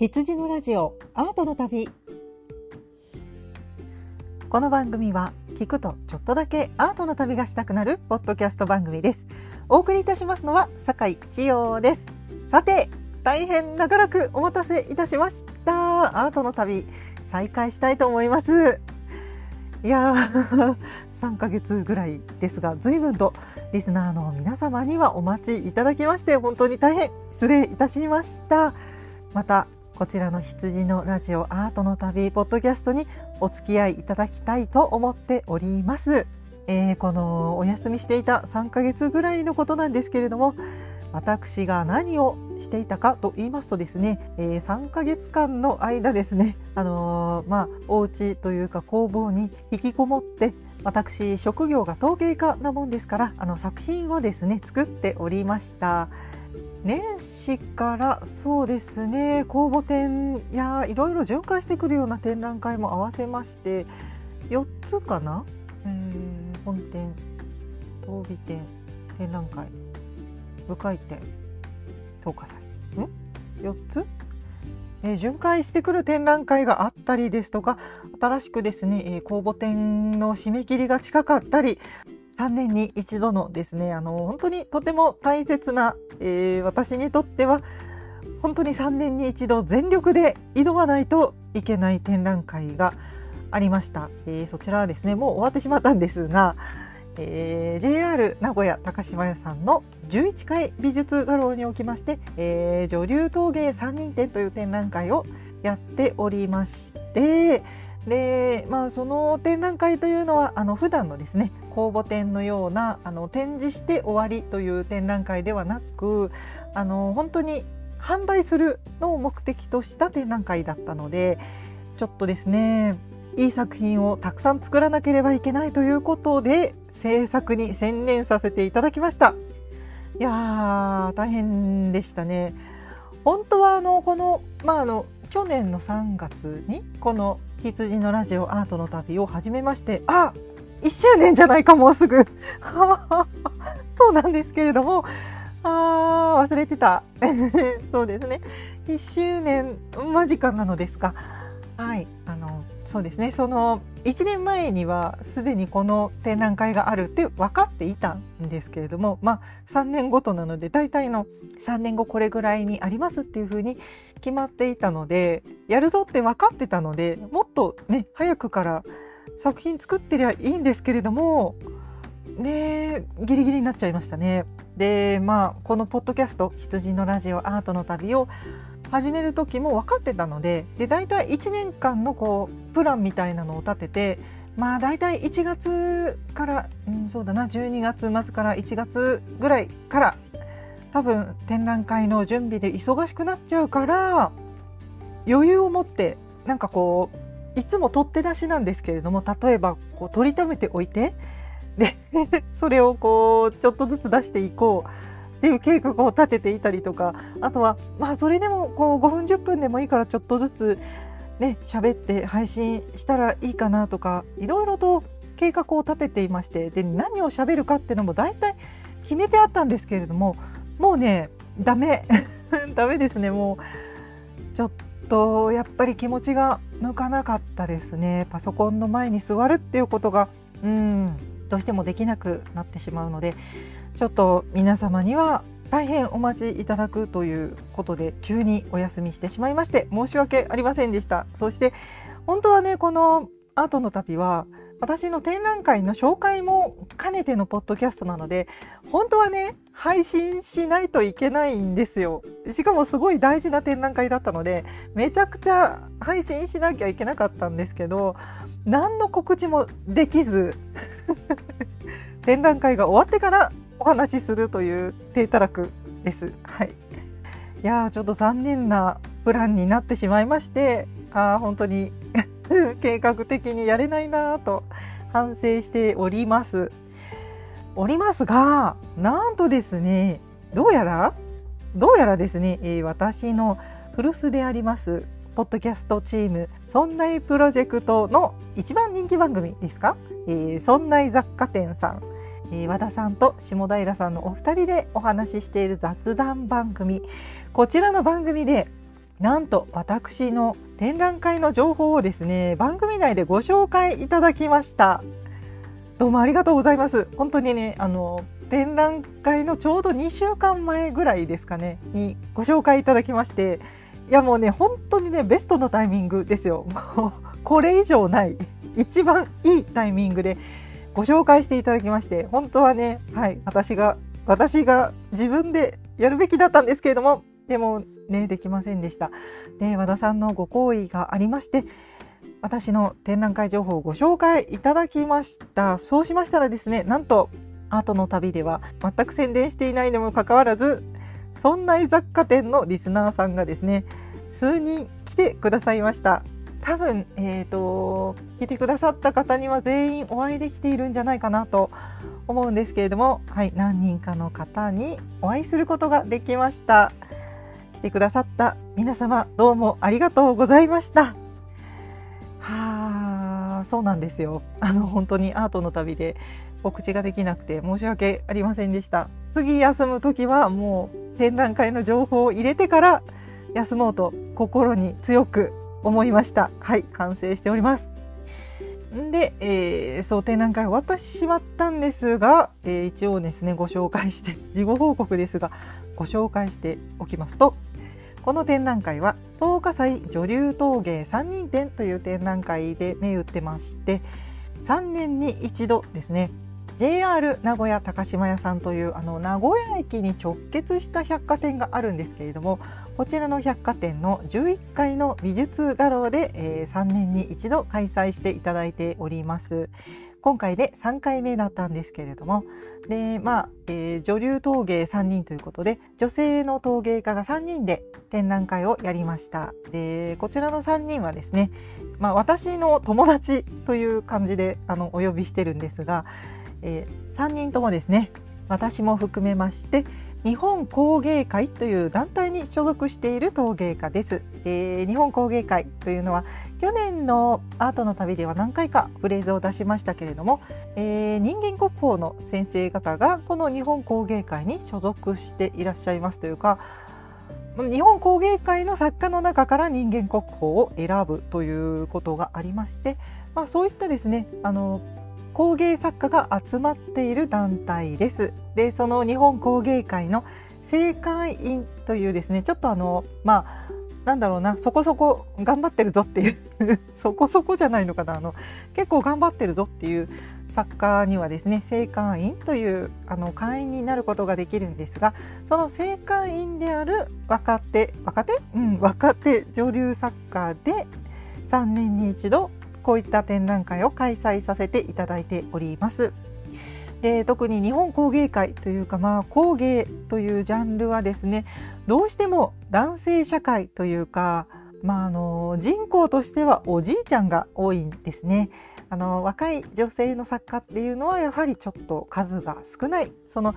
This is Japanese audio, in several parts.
羊のラジオアートの旅。この番組は聞くとちょっとだけアートの旅がしたくなるポッドキャスト番組です。お送りいたしますのは酒井志陽です。さて大変長らくお待たせいたしました。アートの旅再開したいと思います。いやー 3ヶ月ぐらいですが随分とリスナーの皆様にはお待ちいただきまして本当に大変失礼いたしました。またこちらの羊のラジオアートの旅ポッドキャストにお付き合いいただきたいと思っております、えー、このお休みしていた3ヶ月ぐらいのことなんですけれども私が何をしていたかと言いますとですね、えー、3ヶ月間の間ですね、あのー、まあ、お家というか工房に引きこもって私職業が陶芸家なもんですからあの作品をですね作っておりました。年始からそうですね公募展やいろいろ巡回してくるような展覧会も合わせまして4つかな、えー、本店当美展展覧会部会展10日祭ん？4つ？えー、巡回してくる展覧会があったりですとか新しくですね、えー、公募展の締め切りが近かったり3年に一度のですねあの本当にとても大切な、えー、私にとっては本当に3年に一度全力で挑まないといけない展覧会がありました、えー、そちらはですねもう終わってしまったんですがえー、JR 名古屋高島屋さんの11階美術画廊におきまして、えー、女流陶芸3人展という展覧会をやっておりましてで、まあ、その展覧会というのはあの普段のですね公募展のようなあの展示して終わりという展覧会ではなくあの本当に販売するのを目的とした展覧会だったのでちょっとですねいい作品をたくさん作らなければいけないということで制作に専念させていただきました。いやー大変でしたね。本当はあのこのまああの去年の3月にこの羊のラジオアートの旅を始めましてあ1周年じゃないかもうすぐ。そうなんですけれども。あー忘れてた。そうですね。1周年間近なのですか。はい。あのそうですね。その1年前にはすでにこの展覧会があるって分かっていたんですけれども。まあ3年ごとなので大体の3年後これぐらいにありますっていうふうに決まっていたのでやるぞって分かってたのでもっとね早くから作品作ってりゃいいんですけれどもねギリギリになっちゃいましたね。でまあこのポッドキャスト「羊のラジオアートの旅」を始める時も分かってたのでで大体1年間のこうプランみたいなのを立ててまあ大体1月から、うん、そうだな12月末から1月ぐらいから多分展覧会の準備で忙しくなっちゃうから余裕を持ってなんかこういつも取って出しなんですけれども例えばこう取りためておいてで それをこうちょっとずつ出していこうっていう計画を立てていたりとかあとはまあそれでもこう5分10分でもいいからちょっとずつね喋って配信したらいいかなとかいろいろと計画を立てていましてで何を喋るかっていうのも大体決めてあったんですけれどももうねダメ。ダメですねもう。ちょっとやっぱり気持ちが向かなかったですね。パソコンの前に座るっていうことがうんどうしてもできなくなってしまうのでちょっと皆様には大変お待ちいただくということで急にお休みしてしまいまして申し訳ありませんでした。そして本当はねこのアートの旅は私の展覧会の紹介も兼ねてのポッドキャストなので本当はね配信しないといけないんですよしかもすごい大事な展覧会だったのでめちゃくちゃ配信しなきゃいけなかったんですけど何の告知もできず 展覧会が終わってからお話しするという低たらくです。はい、いやちょっと残念なプランになってしまいましてあ本当に 計画的にやれないなと反省しております。おりますがなんとですねどうやらどうやらですね、え、私の古巣でありますポッドキャストチーム「そんないプロジェクト」の一番人気番組ですか「え、そんない雑貨店」さん。え、和田さんと下平さんのお二人でお話ししている雑談番組。こちらの番組でなんと私の展覧会の情報をですね番組内でご紹介いただきました。どうもありがとうございます。本当にねあの展覧会のちょうど2週間前ぐらいですかねにご紹介いただきましていやもうね本当にねベストのタイミングですよ。も うこれ以上ない一番いいタイミングでご紹介していただきまして本当はねはい私が私が自分でやるべきだったんですけれどもでもねできませんでした。で和田さんのご好意がありまして私の展覧会情報をご紹介いただきました。そうしましたらですねなんとアートの旅では全く宣伝していないにもかかわらずそんな雑貨店のリスナーさんがですね数人来てくださいました。多分、えーと、来てくださった方には全員お会いできているんじゃないかなと思うんですけれども、はい、何人かの方にお会いすることができました。来てくださった皆様どうもありがとうございました。はあそうなんですよ。あの本当にアートの旅で告知ができなくて申し訳ありませんでした。次休む時はもう展覧会の情報を入れてから休もうと心に強く思いました。はい反省しております。で、えー、そう展覧会終わってしまったんですが、えー、一応ですねご紹介して事後報告ですがご紹介しておきますとこの展覧会は東火祭女流陶芸三人展という展覧会で銘打ってまして3年に一度ですね JR 名古屋高島屋さんというあの名古屋駅に直結した百貨店があるんですけれどもこちらの百貨店の11階の美術画廊で、えー、3年に一度開催していただいております。今回で3回目だったんですけれども。でまあ、えー、女流陶芸3人ということで女性の陶芸家が3人で展覧会をやりました。でこちらの3人はですねまあ、私の友達という感じであのお呼びしてるんですがえー、3人ともですね私も含めまして日本工芸会という団体に所属している陶芸家です。で日本工芸会というのは去年のアートの旅では何回かフレーズを出しましたけれども、えー、人間国宝の先生方がこの日本工芸会に所属していらっしゃいますというか日本工芸会の作家の中から人間国宝を選ぶということがありまして、まあ、そういったですねあの工芸作家が集まっている団体です。でその日本工芸会の正会員というですねちょっとあのまあなんだろうなそこそこ頑張ってるぞっていう そこそこじゃないのかなあの結構頑張ってるぞっていう作家にはですね正会員というあの会員になることができるんですがその正会員である若手若手？うん若手女流作家で3年に一度こういった展覧会を開催させていただいております。で特に日本工芸会というか、まあ、工芸というジャンルはですねどうしても男性社会というか、まあ、あの人口としてはおじいちゃんが多いんですね。あの若い女性の作家っていうのはやはりちょっと数が少ないその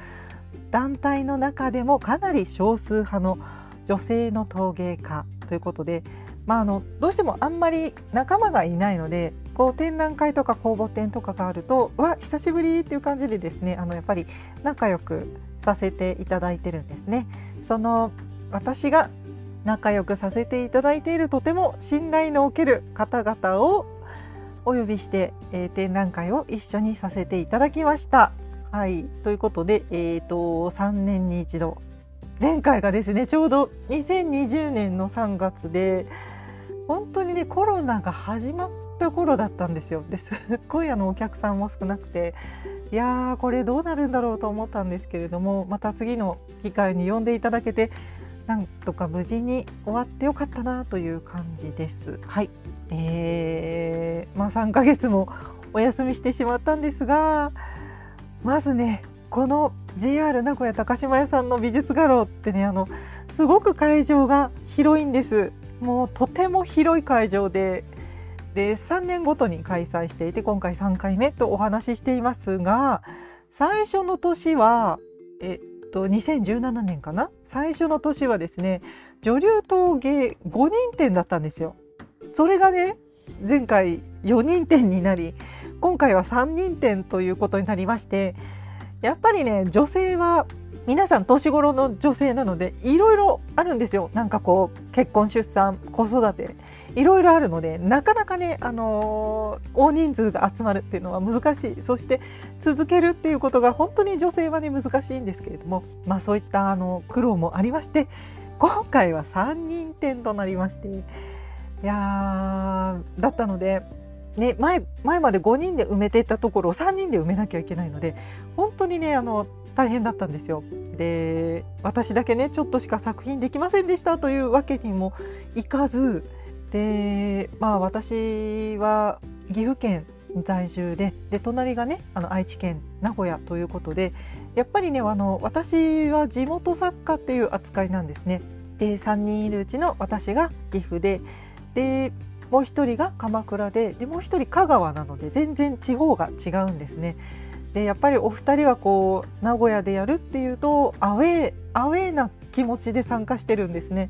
団体の中でもかなり少数派の女性の陶芸家ということでまあ、あのどうしてもあんまり仲間がいないのでこう展覧会とか公募展とかがあるとわ久しぶりっていう感じでですねあのやっぱり仲良くさせていただいてるんですね。その私が仲良くさせていただいているとても信頼のおける方々をお呼びして、えー、展覧会を一緒にさせていただきました。はいということで、えーと、と3年に一度前回がですねちょうど2020年の3月で本当にねコロナが始まった頃だったんですよですっごいあのお客さんも少なくていやーこれどうなるんだろうと思ったんですけれどもまた次の機会に呼んでいただけてなんとか無事に終わってよかったなという感じです。はい、えー、まあ3ヶ月もお休みしてしまったんですがまずねこの JR 名古屋高島屋さんの美術画廊ってねあのすごく会場が広いんですもうとても広い会場でで3年ごとに開催していて今回3回目とお話ししていますが最初の年はえっと2017年かな？最初の年はですね女流陶芸5人展だったんですよ。それがね前回4人展になり今回は3人展ということになりましてやっぱりね女性は皆さん年頃の女性なのでいろいろあるんですよ。なんかこう結婚出産子育ていろいろあるのでなかなかね、あのー、大人数が集まるっていうのは難しい。そして続けるっていうことが本当に女性はね難しいんですけれども、まあ、そういったあの苦労もありまして今回は3人展となりましていやだったので、ね、前前まで5人で埋めていたところを3人で埋めなきゃいけないので本当にねあの大変だったんですよ。で私だけねちょっとしか作品できませんでしたというわけにもいかずでまあ私は岐阜県在住でで隣がねあの愛知県名古屋ということでやっぱりねあの私は地元作家っていう扱いなんですね。で3人いるうちの私が岐阜ででもう1人が鎌倉ででもう1人香川なので全然地方が違うんですね。でやっぱりお二人はこう名古屋でやるっていうとアウェーアウェーな気持ちで参加してるんですね。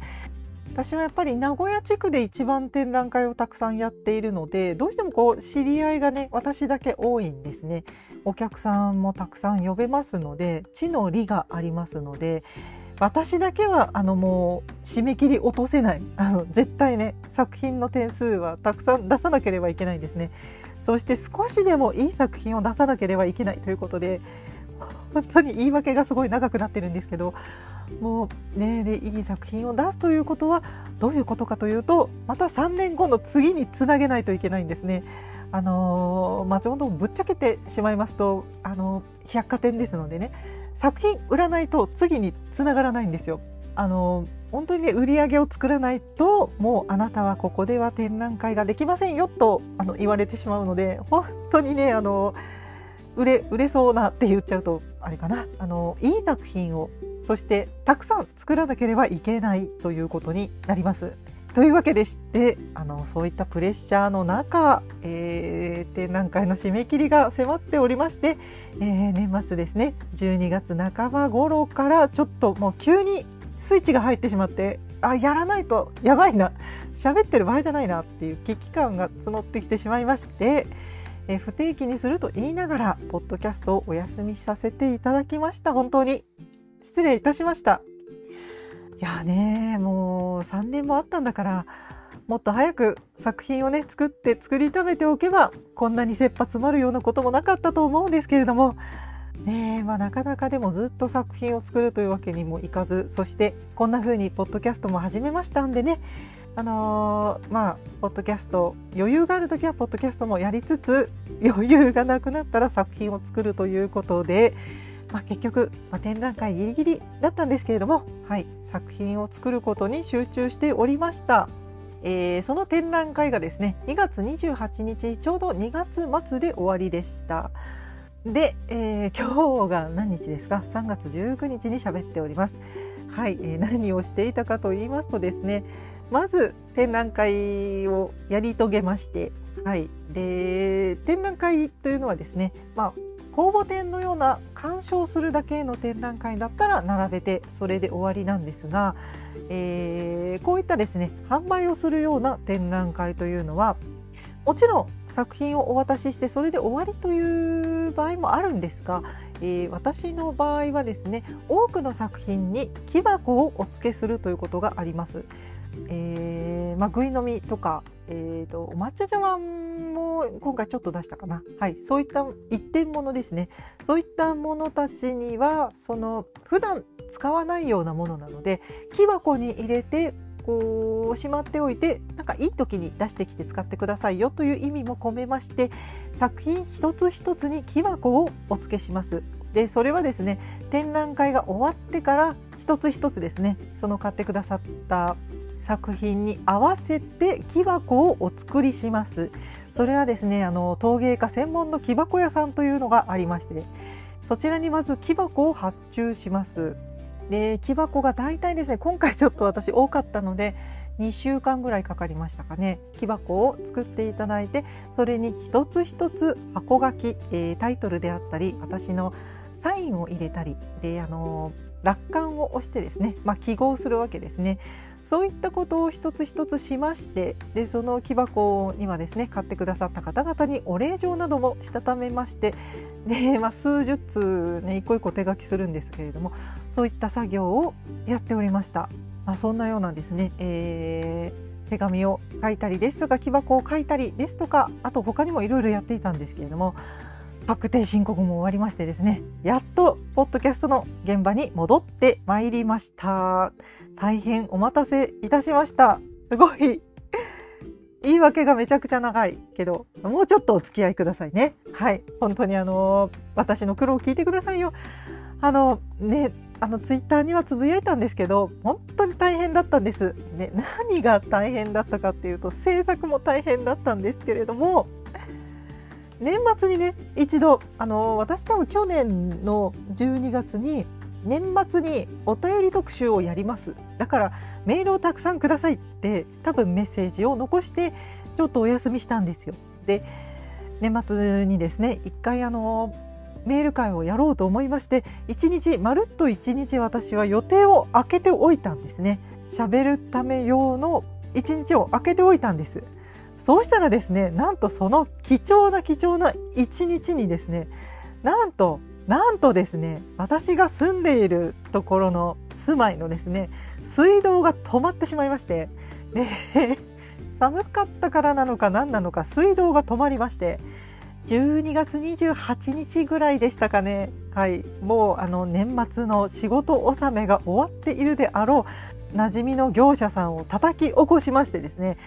私はやっぱり名古屋地区で一番展覧会をたくさんやっているのでどうしてもこう知り合いがね私だけ多いんですねお客さんもたくさん呼べますので地の利がありますので私だけはあのもう締め切り落とせない あの絶対ね作品の点数はたくさん出さなければいけないんですねそして少しでもいい作品を出さなければいけないということで本当に言い訳がすごい長くなってるんですけどもうねでいい作品を出すということはどういうことかというとまた3年後の次につなげないといけないんですね。あのー、まあ、ちょうどぶっちゃけてしまいますと、あのー、百貨店ですのでね作品売らないと次につながらないんですよ。あの、本当にね売り上げを作らないともうあなたはここでは展覧会ができませんよとあの言われてしまうので本当にねあの売れ売れそうなって言っちゃうとあれかなあのいい作品をそしてたくさん作らなければいけないということになります。というわけでしてあのそういったプレッシャーの中、えー、展覧会の締め切りが迫っておりまして、えー、年末ですね12月半ば頃からちょっともう急にスイッチが入ってしまってあやらないとやばいな喋ってる場合じゃないなっていう危機感が募ってきてしまいまして、えー、不定期にすると言いながらポッドキャストをお休みさせていただきました。本当に失礼いたしました。やねもう3年もあったんだからもっと早く作品をね作って作りためておけばこんなに切羽詰まるようなこともなかったと思うんですけれどもねまあ、なかなかでもずっと作品を作るというわけにもいかずそしてこんな風にポッドキャストも始めましたんでねあのー、まあポッドキャスト余裕がある時はポッドキャストもやりつつ余裕がなくなったら作品を作るということでまあ、結局、まあ、展覧会ギリギリだったんですけれども、はい、作品を作ることに集中しておりました。えー、その展覧会がですね2月28日ちょうど2月末で終わりでした。で、えー、今日が何日ですか？3月19日に喋っております。はい、えー、何をしていたかと言いますとですねまず展覧会をやり遂げまして、はい、で展覧会というのはですね、まあ、公募展のような鑑賞するだけの展覧会だったら並べてそれで終わりなんですが、えー、こういったですね販売をするような展覧会というのはもちろん作品をお渡ししてそれで終わりという場合もあるんですが、えー、私の場合はですね多くの作品に木箱をお付けするということがあります。えーまあ、ぐい飲みとか、えーと、お抹茶茶碗も今回ちょっと出したかな、はい、そういった一点物ですねそういったものたちにはその普段使わないようなものなので木箱に入れてこうしまっておいてなんかいい時に出してきて使ってくださいよという意味も込めまして作品一つ一つに木箱をお付けします。でそれはですね展覧会が終わってから一つ一つですねその買ってくださった作品に合わせて木箱をお作りします。それはですねあの陶芸家専門の木箱屋さんというのがありましてそちらにまず木箱を発注します。で木箱が大体ですね今回ちょっと私多かったので2週間ぐらいかかりましたかね木箱を作っていただいてそれに一つ一つ箱書き、えー、タイトルであったり私のサインを入れたりであの楽観を押してですね、まあ、記号するわけですね。そういったことを一つ一つしましてでその木箱にはですね買ってくださった方々にお礼状などもしたためましてで、まあ、数十通ね一個一個手書きするんですけれどもそういった作業をやっておりました。まあ、そんなようなですね、えー、手紙を書いたりですとか木箱を書いたりですとかあと他にもいろいろやっていたんですけれども確定申告も終わりましてですねやっとポッドキャストの現場に戻ってまいりました大変お待たせいたしました。すごい。言い訳がめちゃくちゃ長いけどもうちょっとお付き合いくださいね。はい。本当にあの私の苦労を聞いてくださいよ。あのねあのツイッターにはつぶやいたんですけど本当に大変だったんです、ね、何が大変だったかっていうと制作も大変だったんですけれども年末にね一度あの私多分去年の12月に年末にお便り特集をやります。だからメールをたくさんくださいって多分メッセージを残してちょっとお休みしたんですよ。で年末にですね一回あのメール会をやろうと思いまして1日まるっと1日私は予定を空けておいたんですね。喋るため用の1日を空けておいたんです。そうしたらですねなんとその貴重な貴重な1日にですねなんとなんとですね私が住んでいるところの住まいのですね水道が止まってしまいましてで 寒かったからなのか何なのか水道が止まりまして12月28日ぐらいでしたかね。はいもうあの年末の仕事納めが終わっているであろう馴染みの業者さんを叩き起こしましてですね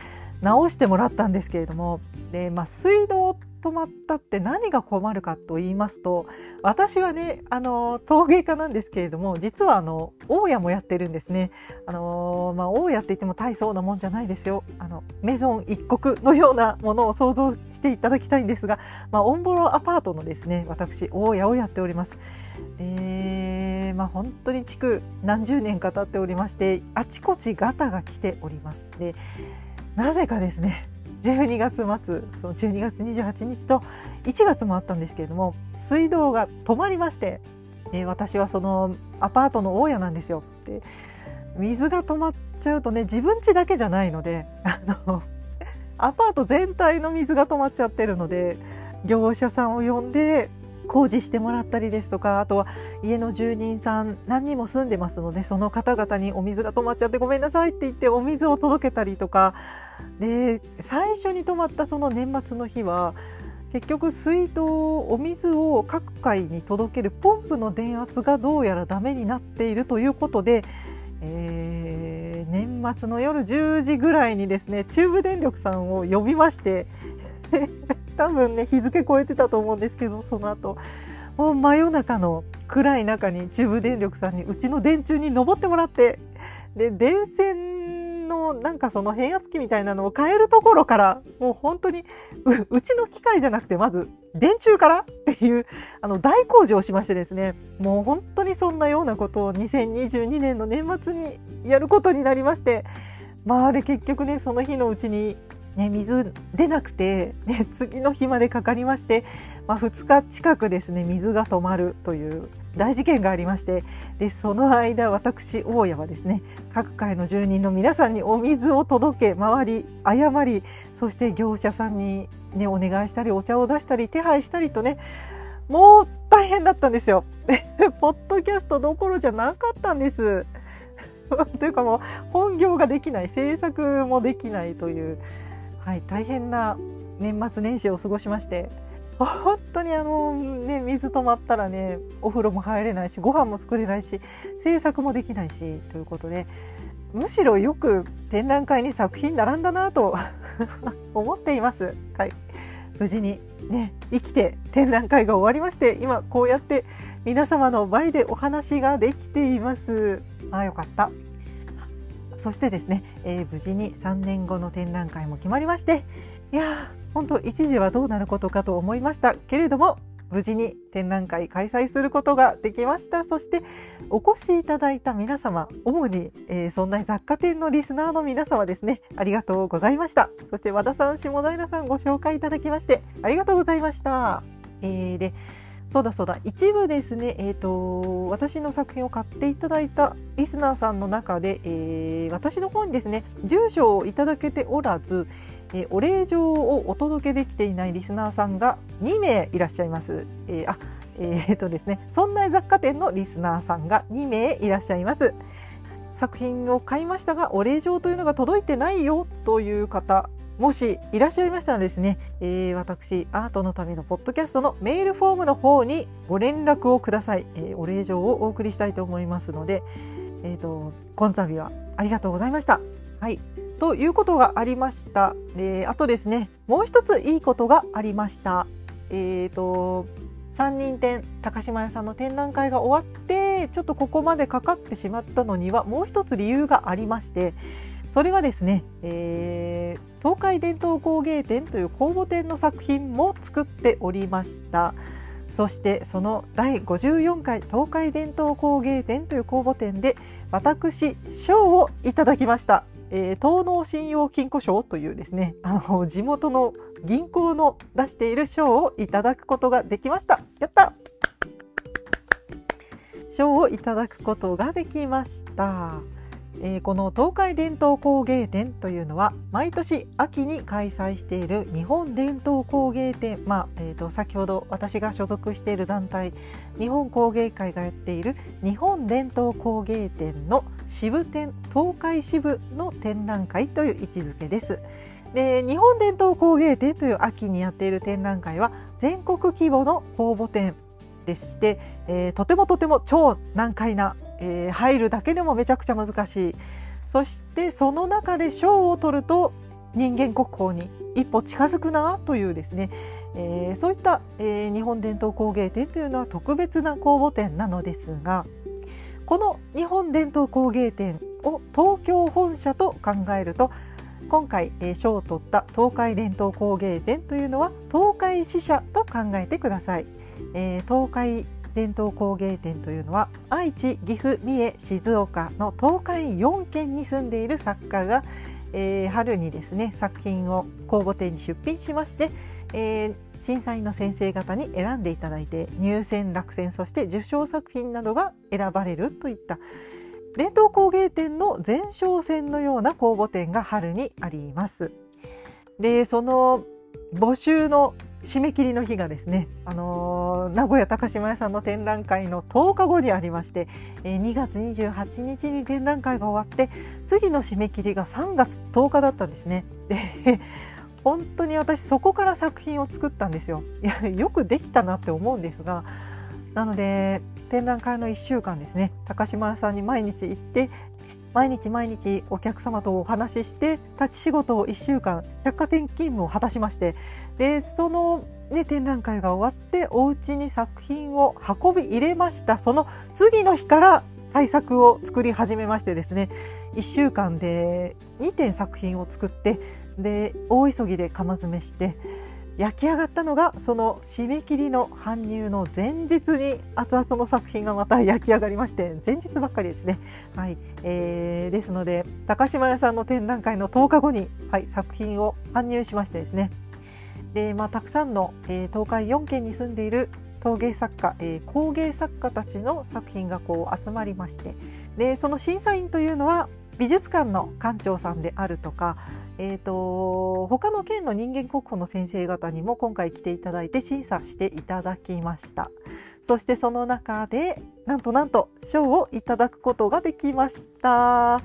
直してもらったんですけれどもで、まあ、水道止まったって何が困るかと言いますと私はねあの陶芸家なんですけれども実はあの大家もやってるんですね。あのまあ、大家って言っても大層なもんじゃないですよ。あのメゾン一国のようなものを想像していただきたいんですが、まあ、オンボロアパートのですね私大家をやっております。えーまあ、本当に築何十年か経っておりましてあちこちガタが来ております。でなぜかですね12月末その12月28日と1月もあったんですけれども水道が止まりまして、私はそのアパートの大家なんですよ。で水が止まっちゃうとね自分家だけじゃないのであのアパート全体の水が止まっちゃってるので業者さんを呼んで工事してもらったりですとかあとは家の住人さん何人も住んでますのでその方々にお水が止まっちゃってごめんなさいって言ってお水を届けたりとかで最初に止まったその年末の日は結局水道お水を各階に届けるポンプの電圧がどうやらダメになっているということで、えー、年末の夜10時ぐらいにですね中部電力さんを呼びまして 多分ね日付超えてたと思うんですけどその後もう真夜中の暗い中に中部電力さんにうちの電柱に登ってもらってで電線のなんかその変圧器みたいなのを変えるところからもう本当にうちの機械じゃなくてまず電柱からっていうあの大工事をしましてですね。もう本当にそんなようなことを2022年の年末にやることになりましてまあで結局ねその日のうちにね、水出なくて、ね、次の日までかかりまして、まあ、2日近くですね水が止まるという大事件がありましてでその間私大家はですね各界の住人の皆さんにお水を届け回り謝りそして業者さんに、ね、お願いしたりお茶を出したり手配したりとねもう大変だったんですよ。ポッドキャストどころじゃなかったんです。というかもう本業ができない制作もできないというはい、大変な年末年始を過ごしまして本当にあのね水止まったらねお風呂も入れないしご飯も作れないし制作もできないしということでむしろよく展覧会に作品並んだなと 思っています。はい無事にね生きて展覧会が終わりまして今こうやって皆様の前でお話ができています。あよかった。そしてですね、えー、無事に3年後の展覧会も決まりましていや本当一時はどうなることかと思いましたけれども無事に展覧会開催することができました。そしてお越しいただいた皆様主に、えー、そんな雑貨店のリスナーの皆様ですね。ありがとうございました。そして和田さん下平さんご紹介いただきましてありがとうございました、えー、でそうだそうだ。一部ですね、えーと、私の作品を買っていただいたリスナーさんの中で、えー、私の方にですね住所をいただけておらず、えー、お礼状をお届けできていないリスナーさんが2名いらっしゃいます。えー、あえーとですね、そんな雑貨店のリスナーさんが2名いらっしゃいます。作品を買いましたがお礼状というのが届いてないよという方もしいらっしゃいましたらですね、えー、私アートのためのポッドキャストのメールフォームの方にご連絡をください、えー、お礼状をお送りしたいと思いますので、えーと、この度はありがとうございました。はいということがありました。であとですねもう一ついいことがありました。えーと三人展高島屋さんの展覧会が終わってちょっとここまでかかってしまったのにはもう一つ理由がありましてそれはですね、えー、東海伝統工芸展という公募展の作品も作っておりましたそしてその第54回東海伝統工芸展という公募展で私賞をいただきました、えー、東農信用金庫賞というですねあの 地元の銀行の出している賞をいただくことができました。やった！賞をいただくことができました。えー、この東海伝統工芸展というのは毎年秋に開催している日本伝統工芸展、まあえー、と先ほど私が所属している団体日本工芸会がやっている日本伝統工芸展の支部展東海支部の展覧会という位置づけです。で日本伝統工芸展という秋にやっている展覧会は全国規模の公募展でして、えー、とてもとても超難解なえー、入るだけでもめちゃくちゃ難しいそしてその中で賞を取ると人間国宝に一歩近づくなというですね、えー、そういった、えー、日本伝統工芸展というのは特別な公募展なのですがこの日本伝統工芸展を東京本社と考えると今回賞、を取った東海伝統工芸展というのは東海支社と考えてください。えー、東海伝統工芸展というのは愛知岐阜三重静岡の東海4県に住んでいる作家が、えー、春にですね作品を公募展に出品しまして、えー、審査員の先生方に選んでいただいて入選落選そして受賞作品などが選ばれるといった伝統工芸展の前哨戦のような公募展が春にあります。でその募集の締め切りの日がですね、あのー、名古屋高島屋さんの展覧会の10日後にありまして、えー、2月28日に展覧会が終わって次の締め切りが3月10日だったんですね。で 本当に私そこから作品を作ったんですよ。いやよくできたなって思うんですがなので展覧会の1週間ですね高島屋さんに毎日行って毎日毎日お客様とお話しして立ち仕事を1週間百貨店勤務を果たしましてでその、ね、展覧会が終わってお家に作品を運び入れました。その次の日から対策を作り始めましてですね1週間で2点作品を作ってで大急ぎで釜詰めして焼き上がったのがその締め切りの搬入の前日に熱々の作品がまた焼き上がりまして前日ばっかりですね。はい。えー、ですので高島屋さんの展覧会の10日後に、はい、作品を搬入しましてですね。で、まあ、たくさんの、えー、東海4県に住んでいる陶芸作家、えー、工芸作家たちの作品がこう集まりまして。でその審査員というのは美術館の館長さんであるとかえーと、他の県の人間国宝の先生方にも今回来ていただいて審査していただきました。そしてその中でなんとなんと賞をいただくことができました。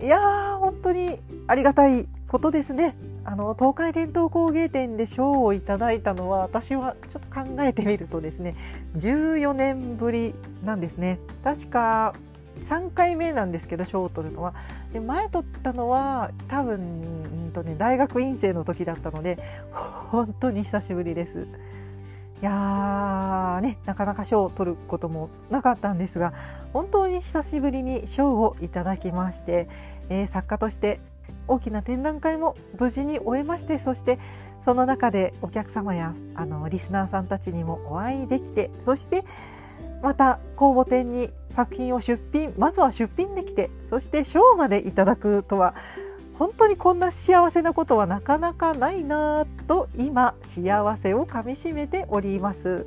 いやー本当にありがたいことですね。あの東海伝統工芸展で賞をいただいたのは私はちょっと考えてみるとですね14年ぶりなんですね。確か3回目なんですけど賞を取るのはで前取ったのは多分うんと、ね、大学院生の時だったので本当に久しぶりです。いやねなかなか賞を取ることもなかったんですが本当に久しぶりに賞をいただきまして、えー、作家として大きな展覧会も無事に終えましてそしてその中でお客様やあのリスナーさんたちにもお会いできてそしてまた公募展に作品を出品まずは出品できてそして賞までいただくとは本当にこんな幸せなことはなかなかないなと今幸せをかみしめております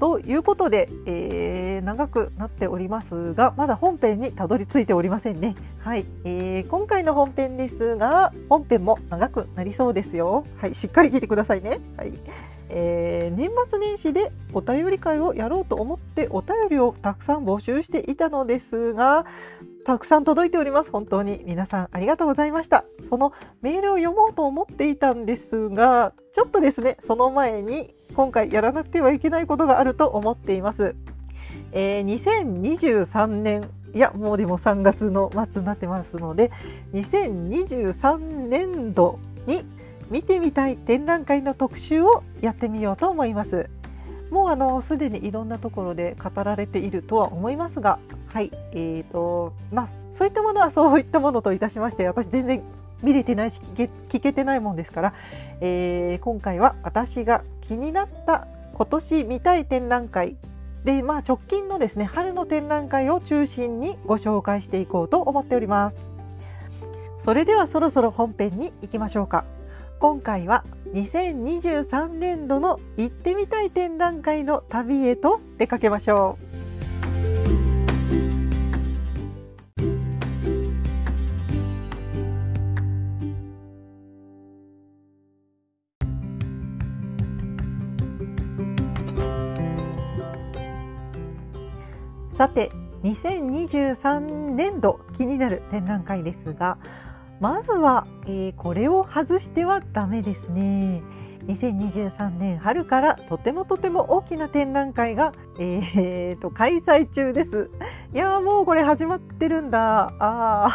ということで、えー、長くなっておりますがまだ本編にたどり着いておりませんね。はい、えー、今回の本編ですが本編も長くなりそうですよ。はい、しっかり聞いてくださいね。はいえー、年末年始でお便り会をやろうと思ってお便りをたくさん募集していたのですがた。くさん届いております。本当に皆さんありがとうございました。そのメールを読もうと思っていたんですがちょっとですねその前に今回やらなくてはいけないことがあると思っています、えー、2023年いやもうでも3月の末になってますので2023年度に見てみたい展覧会の特集をやってみようと思いますもうあのすでにいろんなところで語られているとは思いますがはいえーとまあそういったものはそういったものといたしまして私全然見れてないし聞け聞けてないもんですから、えー、今回は私が気になった今年見たい展覧会で、まあ、直近のですね春の展覧会を中心にご紹介していこうと思っております。それではそろそろ本編に行きましょうか。今回は2023年度の行ってみたい展覧会の旅へと出かけましょう。さて2023年度気になる展覧会ですがまずは、えー、これを外してはダメですね。2023年春からとてもとても大きな展覧会が、えー、と開催中です。いやもうこれ始まってるんだ。あ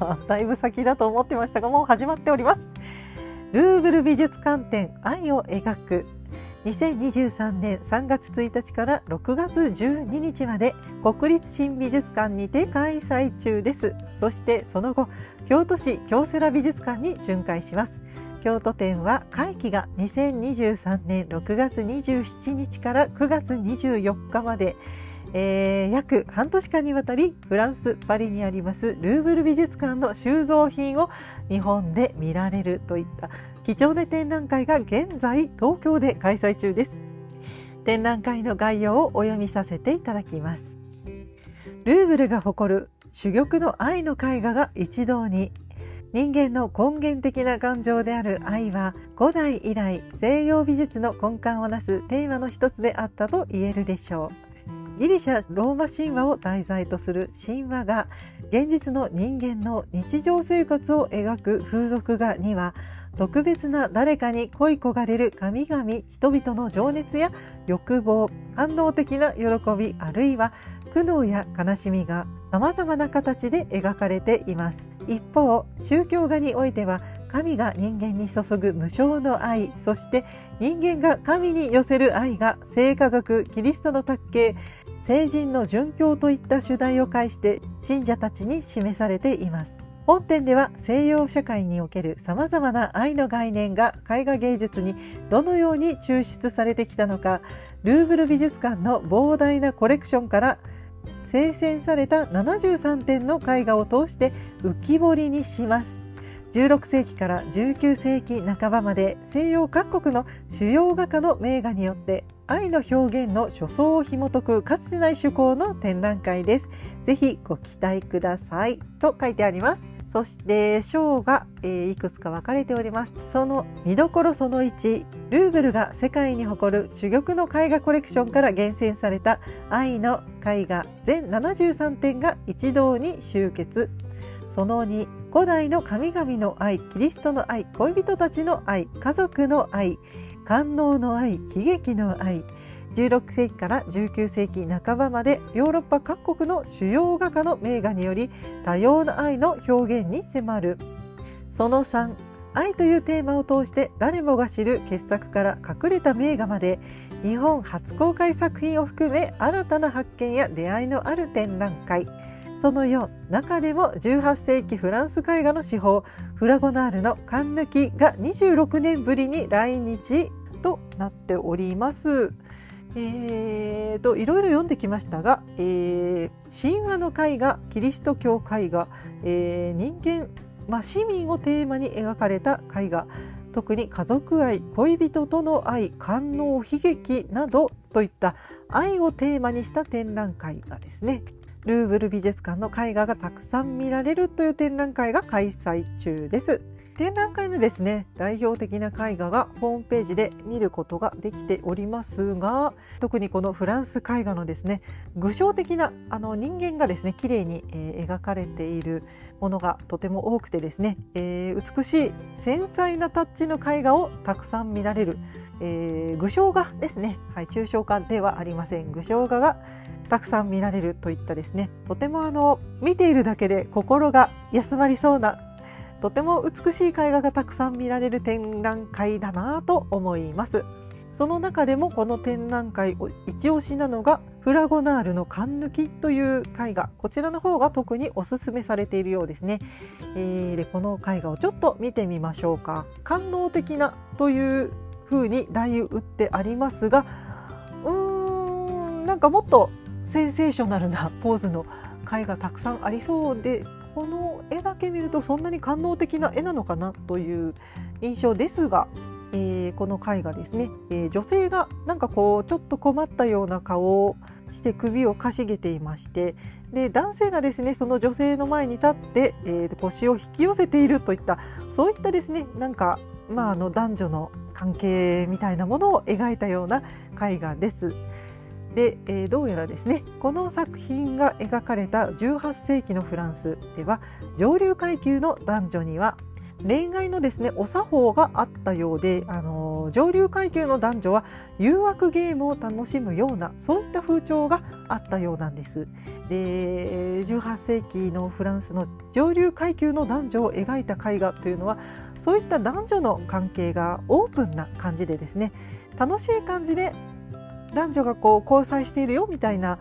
あ、だいぶ先だと思ってましたがもう始まっております。ルーブル美術館展愛を描く2023年3月1日から6月12日まで国立新美術館にて開催中です。そしてその後京都市京セラ美術館に巡回します。京都展は会期が2023年6月27日から9月24日までえー、約半年間にわたりフランス・パリにありますルーブル美術館の収蔵品を日本で見られるといった貴重な展覧会が現在東京で開催中です。展覧会の概要をお読みさせていただきます。ルーブルが誇る珠玉の愛の絵画が一堂に。人間の根源的な感情である愛は古代以来西洋美術の根幹をなすテーマの一つであったと言えるでしょう。ギリシャ・ローマ神話を題材とする神話が現実の人間の日常生活を描く風俗画には特別な誰かに恋焦がれる神々人々の情熱や欲望感動的な喜びあるいは苦悩や悲しみが様々な形で描かれています。一方宗教画においては神が人間に注ぐ無償の愛そして人間が神に寄せる愛が聖家族キリストの卓形成人の殉教といった主題を介して信者たちに示されています。本展では西洋社会におけるさまざまな愛の概念が絵画芸術にどのように抽出されてきたのかルーブル美術館の膨大なコレクションから精選された73点の絵画を通して浮き彫りにします。16世紀から19世紀半ばまで西洋各国の主要画家の名画によって愛の表現の初相を紐解くかつてない趣向の展覧会です。ぜひご期待くださいと書いてあります。そして章が、えー、いくつか分かれております。その見どころその1、ルーブルが世界に誇る珠玉の絵画コレクションから厳選された愛の絵画全73点が一堂に集結。その2古代の神々の愛キリストの愛恋人たちの愛家族の愛官能の愛悲劇の愛16世紀から19世紀半ばまでヨーロッパ各国の主要画家の名画により多様な愛の表現に迫る。その3愛というテーマを通して誰もが知る傑作から隠れた名画まで日本初公開作品を含め新たな発見や出会いのある展覧会。その4中でも18世紀フランス絵画の手法フラゴナールの勘抜きが26年ぶりに来日。となっております。えーと、いろいろ読んできましたが、えー、神話の絵画キリスト教絵画、えー、人間、まあ、市民をテーマに描かれた絵画特に家族愛恋人との愛官能悲劇などといった愛をテーマにした展覧会がですねルーブル美術館の絵画がたくさん見られるという展覧会が開催中です。展覧会のですね代表的な絵画がホームページで見ることができておりますが特にこのフランス絵画のですね具象的なあの人間がですね綺麗に、えー、描かれているものがとても多くてですね、えー、美しい繊細なタッチの絵画をたくさん見られる、えー、具象画ですね、はい、抽象画ではありません。具象画がたくさん見られるといったですねとてもあの見ているだけで心が休まりそうなとても美しい絵画がたくさん見られる展覧会だなと思います。その中でもこの展覧会を一押しなのがフラゴナールの缶抜きという絵画。こちらの方が特におすすめされているようですね、えー、でこの絵画をちょっと見てみましょうか。官能的なという風に題打ってありますがうーんなんかもっとセンセーショナルなポーズの絵画たくさんありそうでこの絵だけ見るとそんなに感動的な絵なのかなという印象ですが、えー、この絵画ですね、えー、女性がなんかこうちょっと困ったような顔をして首をかしげていましてで男性がですねその女性の前に立って、えー、腰を引き寄せているといったそういったですねなんか、まあ、あの男女の関係みたいなものを描いたような絵画です。で、えー、どうやらですねこの作品が描かれた18世紀のフランスでは上流階級の男女には恋愛のですねお作法があったようで、あのー、上流階級の男女は誘惑ゲームを楽しむようなそういった風潮があったようなんです。で18世紀のフランスの上流階級の男女を描いた絵画というのはそういった男女の関係がオープンな感じでですね楽しい感じで男女がこう交際しているよみたいな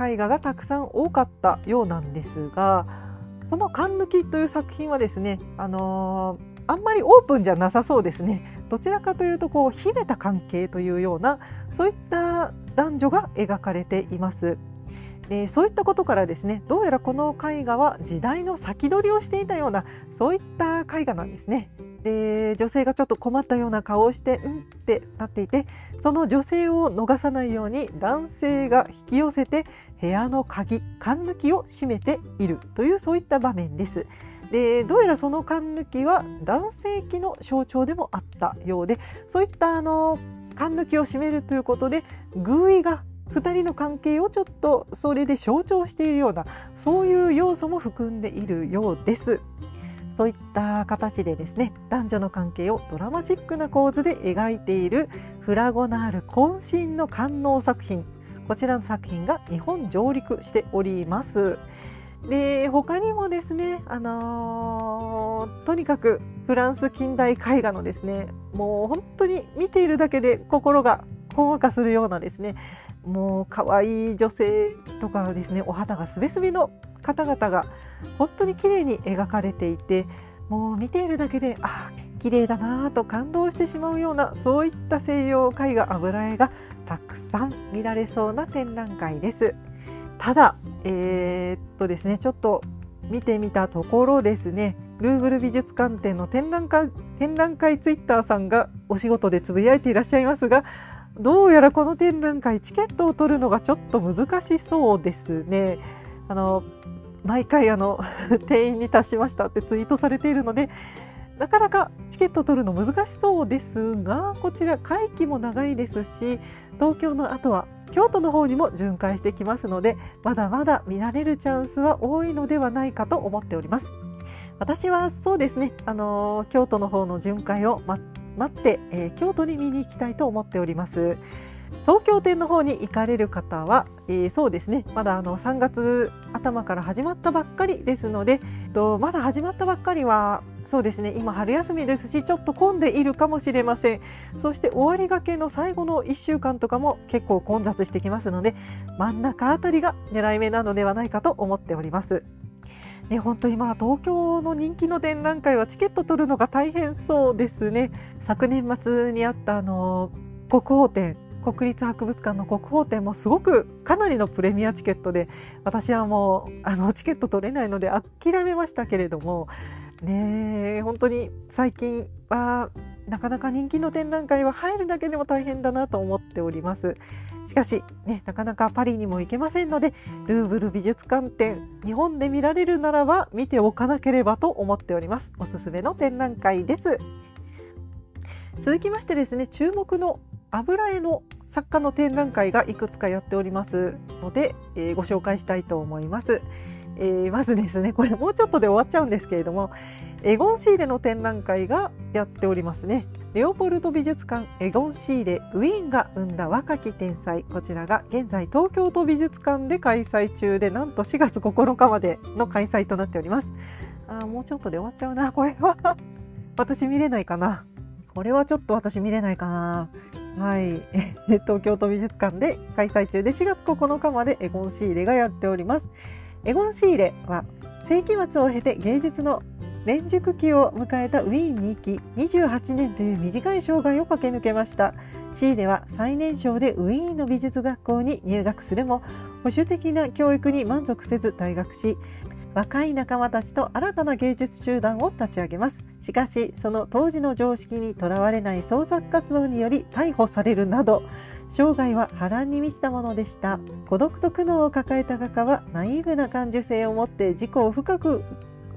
絵画がたくさん多かったようなんですがこの「勘抜き」という作品はですね、あのー、あんまりオープンじゃなさそうですねどちらかというとこう秘めた関係というようなそういった男女が描かれています。でそういったことからですねどうやらこの絵画は時代の先取りをしていたようなそういった絵画なんですね。で女性がちょっと困ったような顔をしてうんってなっていてその女性を逃さないように男性が引き寄せて部屋の鍵缶抜きを閉めているというそういった場面です。でどうやらその缶抜きは男性器の象徴でもあったようでそういったあの缶抜きを閉めるということで偶意が2人の関係をちょっとそれで象徴しているようなそういう要素も含んでいるようです。そういった形でですね男女の関係をドラマチックな構図で描いているフラゴナール渾身の官能作品こちらの作品が日本上陸しております。で他にもですね、あのー、とにかくフランス近代絵画のですねもう本当に見ているだけで心がほんわかするようなですねもう可愛い女性とかですねお肌がすべすべの方々が本当に綺麗に描かれていてもう見ているだけであ綺麗だなと感動してしまうようなそういった西洋絵画油絵がたくさん見られそうな展覧会です。ただえー、っとですねちょっと見てみたところですねルーブル美術館展の展覧会展覧会ツイッターさんがお仕事でつぶやいていらっしゃいますがどうやらこの展覧会チケットを取るのがちょっと難しそうですね。あの毎回あの 定員に達しましたってツイートされているのでなかなかチケット取るの難しそうですがこちら会期も長いですし東京の後は京都の方にも巡回してきますのでまだまだ見られるチャンスは多いのではないかと思っております。私はそうですね、あの京都の方の巡回を待待って、えー、京都に見に行きたいと思っております。東京店の方に行かれる方は、えー、そうですねまだあの3月頭から始まったばっかりですのでとまだ始まったばっかりはそうですね今春休みですしちょっと混んでいるかもしれませんそして終わりがけの最後の1週間とかも結構混雑してきますので真ん中あたりが狙い目なのではないかと思っております。ね、本当今東京の人気の展覧会はチケット取るのが大変そうですね。昨年末にあったあの国宝展国立博物館の国宝展もすごくかなりのプレミアチケットで私はもうあのチケット取れないので諦めましたけれどもね本当に最近はなかなか人気の展覧会は入るだけでも大変だなと思っております。しかし、ね、なかなかパリにも行けませんのでルーブル美術館展日本で見られるならば見ておかなければと思っております。おすすめの展覧会です。続きましてですね注目の油絵の作家の展覧会がいくつかやっておりますので、えー、ご紹介したいと思います、えー、まずですね。これもうちょっとで終わっちゃうんですけれどもエゴン・シーレの展覧会がやっておりますね。レオポルト美術館エゴン・シーレウィーンが生んだ若き天才。こちらが現在東京都美術館で開催中でなんと4月9日までの開催となっております。あもうちょっとで終わっちゃうなこれは。私見れないかな。これはちょっと私見れないかな。はい。東京都美術館で開催中で4月9日までエゴン・シーレがやっております。エゴン・シーレは世紀末を経て芸術の連熟期を迎えたウィーンに行き28年という短い生涯を駆け抜けました。シーレは最年少でウィーンの美術学校に入学するも保守的な教育に満足せず退学し若い仲間たちと新たな芸術集団を立ち上げます。しかしその当時の常識にとらわれない創作活動により逮捕されるなど生涯は波乱に満ちたものでした。孤独と苦悩を抱えた画家はナイーブな感受性を持って自己を深く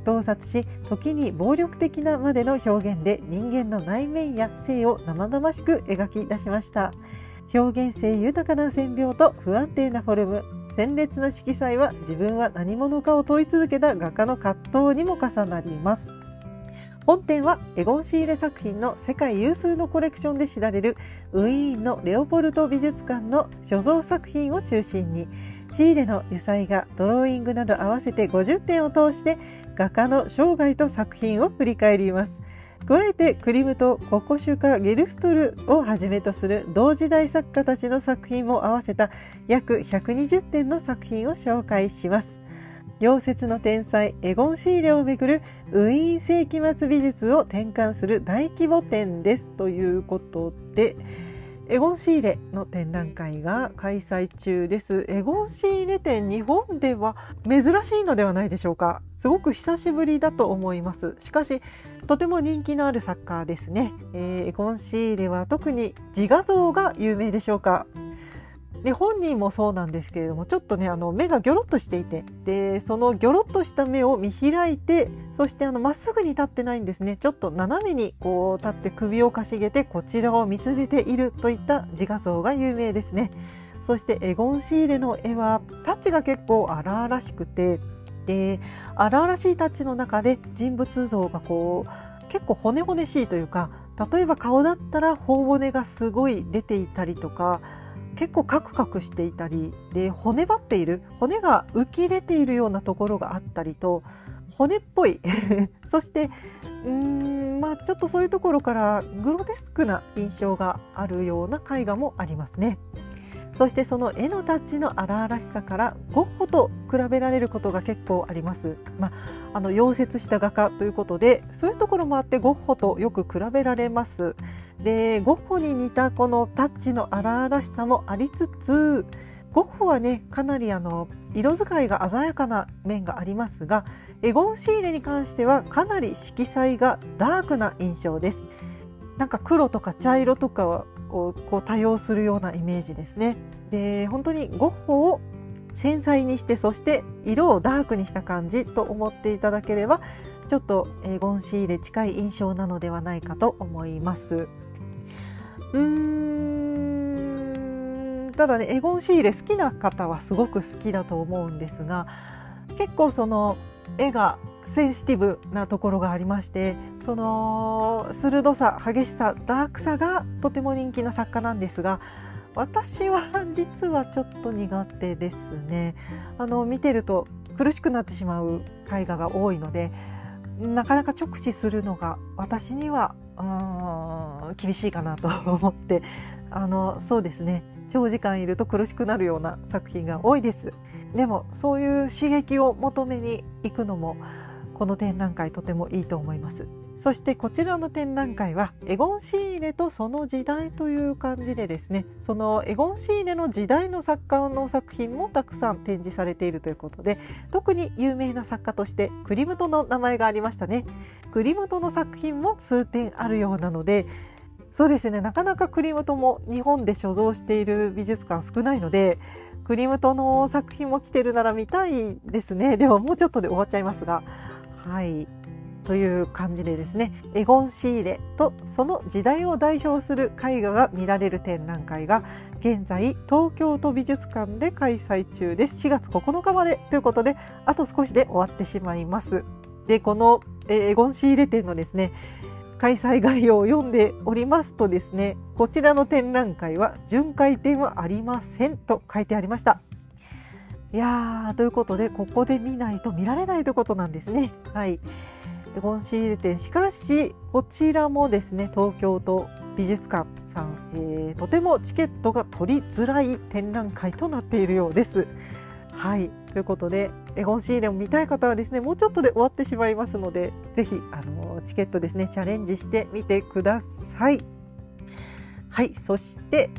洞察し時に暴力的なまでの表現で人間の内面や性を生々しく描き出しました。表現性豊かな線描と不安定なフォルム。鮮烈な色彩は自分は何者かを問い続けた画家の葛藤にも重なります。本展はエゴン・シーレ作品の世界有数のコレクションで知られるウィーンのレオポルト美術館の所蔵作品を中心にシーレの油彩画ドローイングなど合わせて50点を通して画家の生涯と作品を振り返ります。加えてクリムとココシュカ・ゲルストルをはじめとする同時代作家たちの作品も合わせた約120点の作品を紹介します。溶接の天才エゴン・シーレをめぐるウィーン世紀末美術を転換する大規模展です。ということでエゴンシーレの展覧会が開催中です。エゴンシーレ展日本では珍しいのではないでしょうか。すごく久しぶりだと思います。しかしとても人気のある作家ですね、えー、エゴンシーレは特に自画像が有名でしょうか。で本人もそうなんですけれどもちょっとねあの目がギョロッとしていてでそのギョロッとした目を見開いてそしてあのまっすぐに立ってないんですね。ちょっと斜めにこう立って首をかしげてこちらを見つめているといった自画像が有名ですね。そしてエゴン・シーレの絵はタッチが結構荒々しくてで荒々しいタッチの中で人物像がこう結構骨々しいというか例えば顔だったら頬骨がすごい出ていたりとか結構カクカクしていたりで骨張っている骨が浮き出ているようなところがあったりと骨っぽい そしてうーんまあちょっとそういうところからグロテスクな印象があるような絵画もありますね。そしてその絵のタッチの荒々しさからゴッホと比べられることが結構あります。まあ、あの溶接した画家ということでそういうところもあってゴッホとよく比べられます。でゴッホに似たこのタッチの荒々しさもありつつゴッホはねかなりあの色使いが鮮やかな面がありますがエゴン・シーレに関してはかなり色彩がダークな印象です。なんか黒とか茶色とかをこう多用するようなイメージですね。で本当にゴッホを繊細にしてそして色をダークにした感じと思っていただければちょっとエゴン・シーレ近い印象なのではないかと思います。うん。ただねエゴン・シーレ好きな方はすごく好きだと思うんですが結構その絵がセンシティブなところがありましてその鋭さ激しさダークさがとても人気な作家なんですが私は実はちょっと苦手ですね。あの見てると苦しくなってしまう絵画が多いのでなかなか直視するのが私にはあ厳しいかなと思って あのそうですね。長時間いると苦しくなるような作品が多いです。でもそういう刺激を求めに行くのもこの展覧会とてもいいと思います。そしてこちらの展覧会はエゴン・シーレとその時代という感じでですねそのエゴン・シーレの時代の作家の作品もたくさん展示されているということで特に有名な作家としてクリムトの名前がありましたね。クリムトの作品も数点あるようなのでそうですねなかなかクリームトも日本で所蔵している美術館少ないのでクリームトの作品も来てるなら見たいですね。でももうちょっとで終わっちゃいますが。はいという感じでですねエゴン・シーレとその時代を代表する絵画が見られる展覧会が現在東京都美術館で開催中です。4月9日までということであと少しで終わってしまいます。でこのエゴン・シーレ展のですね開催概要を読んでおりますとですねこちらの展覧会は巡回展はありませんと書いてありました。いやーということでここで見ないと見られないということなんですね。はい。エゴンシーレ展しかしこちらもですね東京都美術館さん、えー、とてもチケットが取りづらい展覧会となっているようです。はいということでエゴンシーレを見たい方はですねもうちょっとで終わってしまいますのでぜひあのチケットですねチャレンジしてみてください。はいそして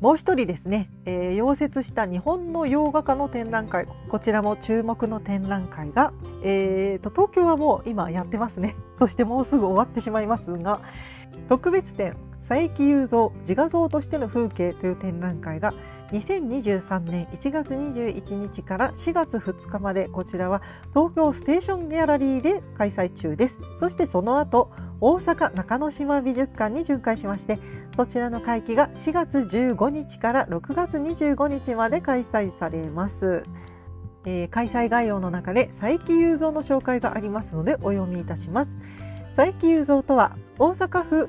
もう一人ですね、えー、溶接した日本の洋画家の展覧会。こちらも注目の展覧会が、えーと、東京はもう今やってますね。そしてもうすぐ終わってしまいますが特別展佐伯雄三自画像としての風景という展覧会が2023年1月21日から4月2日までこちらは東京ステーションギャラリーで開催中です。そしてその後大阪中之島美術館に巡回しましてこちらの会期が4月15日から6月25日まで開催されます、えー、開催概要の中で佐伯雄三の紹介がありますのでお読みいたします。佐伯雄三とは大阪府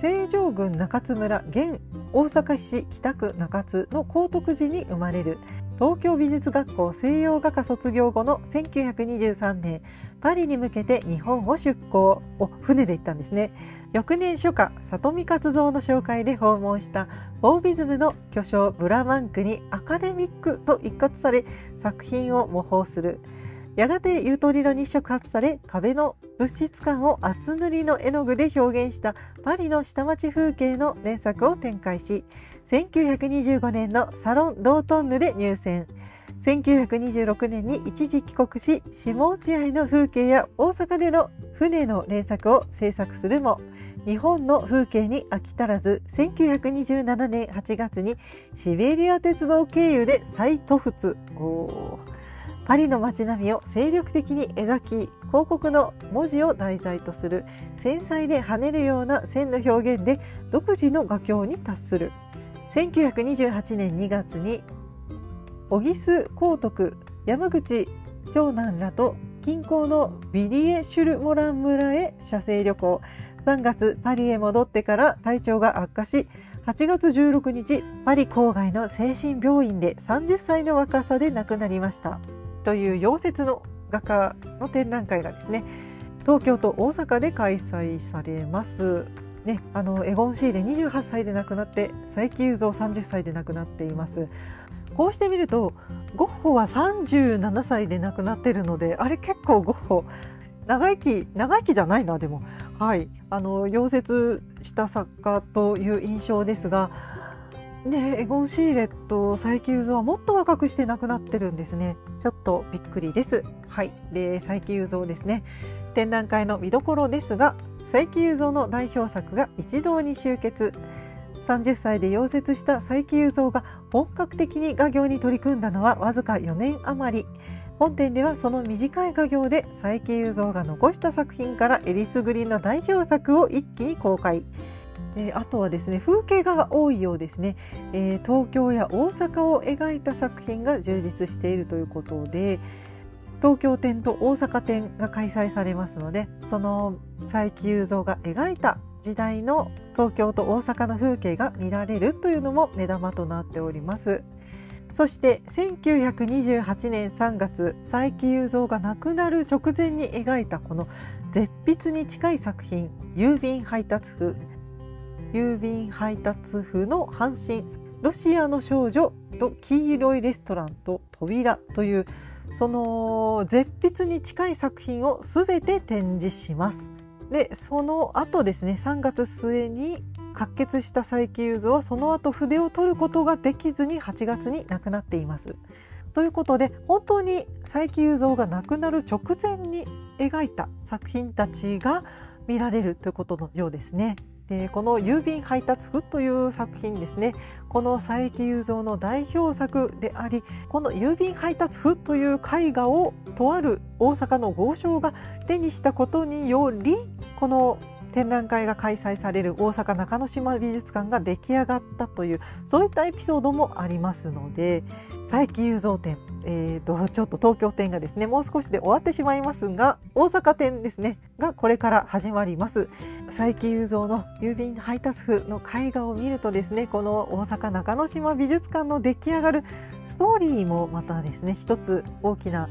成城郡中津村現大阪市北区中津の高徳寺に生まれる東京美術学校西洋画科卒業後の1923年パリに向けて日本を出港を船で行ったんですね。翌年初夏里見活造の紹介で訪問したフォービズムの巨匠ブラマンクにアカデミックと一括され作品を模倣する。やがてユートリロに触発され壁の物質感を厚塗りの絵の具で表現したパリの下町風景の連作を展開し1925年のサロン・ドートンヌで入選。1926年に一時帰国し下落合の風景や大阪での船の連作を制作するも日本の風景に飽き足らず1927年8月にシベリア鉄道経由で再渡仏パリの街並みを精力的に描き広告の文字を題材とする繊細で跳ねるような線の表現で独自の画境に達する1928年2月に小木須光徳山口長男らと近郊のビリエ・シュルモラン村へ写生旅行3月パリへ戻ってから体調が悪化し8月16日パリ郊外の精神病院で30歳の若さで亡くなりました。という溶接の画家の展覧会がですね東京と大阪で開催されます。ね、あのエゴン・シーレ28歳で亡くなって佐伯雄三30歳で亡くなっています。こうしてみるとゴッホは37歳で亡くなってるのであれ結構ゴッホ長生き長生きじゃないなでもはいあの溶接した作家という印象ですがでエゴン・シーレット佐伯雄三はもっと若くして亡くなってるんですね。ちょっとびっくりです。はい。で佐伯雄三ですね展覧会の見どころですが佐伯雄三の代表作が一堂に集結。30歳で溶接した佐伯雄三が本格的に画業に取り組んだのはわずか4年余り。本展ではその短い画業で佐伯雄三が残した作品からえりすぐりの代表作を一気に公開え、あとはですね風景画が多いようですね、えー、東京や大阪を描いた作品が充実しているということで東京展と大阪展が開催されますのでその佐伯雄三が描いた時代の東京と大阪の風景が見られるというのも目玉となっております。そして1928年3月佐伯雄三が亡くなる直前に描いたこの絶筆に近い作品「郵便配達譜郵便配達婦の半身ロシアの少女と黄色いレストランと扉というその絶筆に近い作品を全て展示します。でその後ですね3月末に滑血した佐伯雄三はその後筆を取ることができずに8月に亡くなっています。ということで本当に佐伯雄三が亡くなる直前に描いた作品たちが見られるということのようですね。でこの郵便配達譜という作品ですね。この佐伯雄三の代表作でありこの郵便配達譜という絵画をとある大阪の豪商が手にしたことによりこの展覧会が開催される大阪中之島美術館が出来上がったというそういったエピソードもありますので佐伯雄三展、えーと、ちょっと東京展がですねもう少しで終わってしまいますが大阪展ですねがこれから始まります。佐伯雄三の郵便配達譜の絵画を見るとですねこの大阪中之島美術館の出来上がるストーリーもまたですね一つ大きな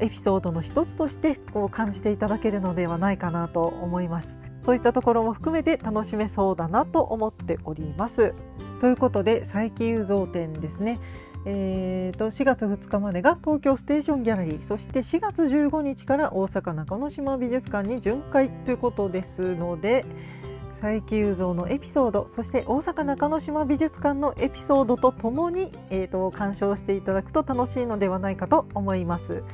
エピソードの一つとしてこう感じていただけるのではないかなと思います。そういったところも含めて楽しめそうだなと思っております。ということで佐伯雄三展ですねえーと、4月2日までが東京ステーションギャラリーそして4月15日から大阪中之島美術館に巡回ということですので佐伯雄三のエピソードそして大阪中之島美術館のエピソードとともに、えーと、鑑賞していただくと楽しいのではないかと思います。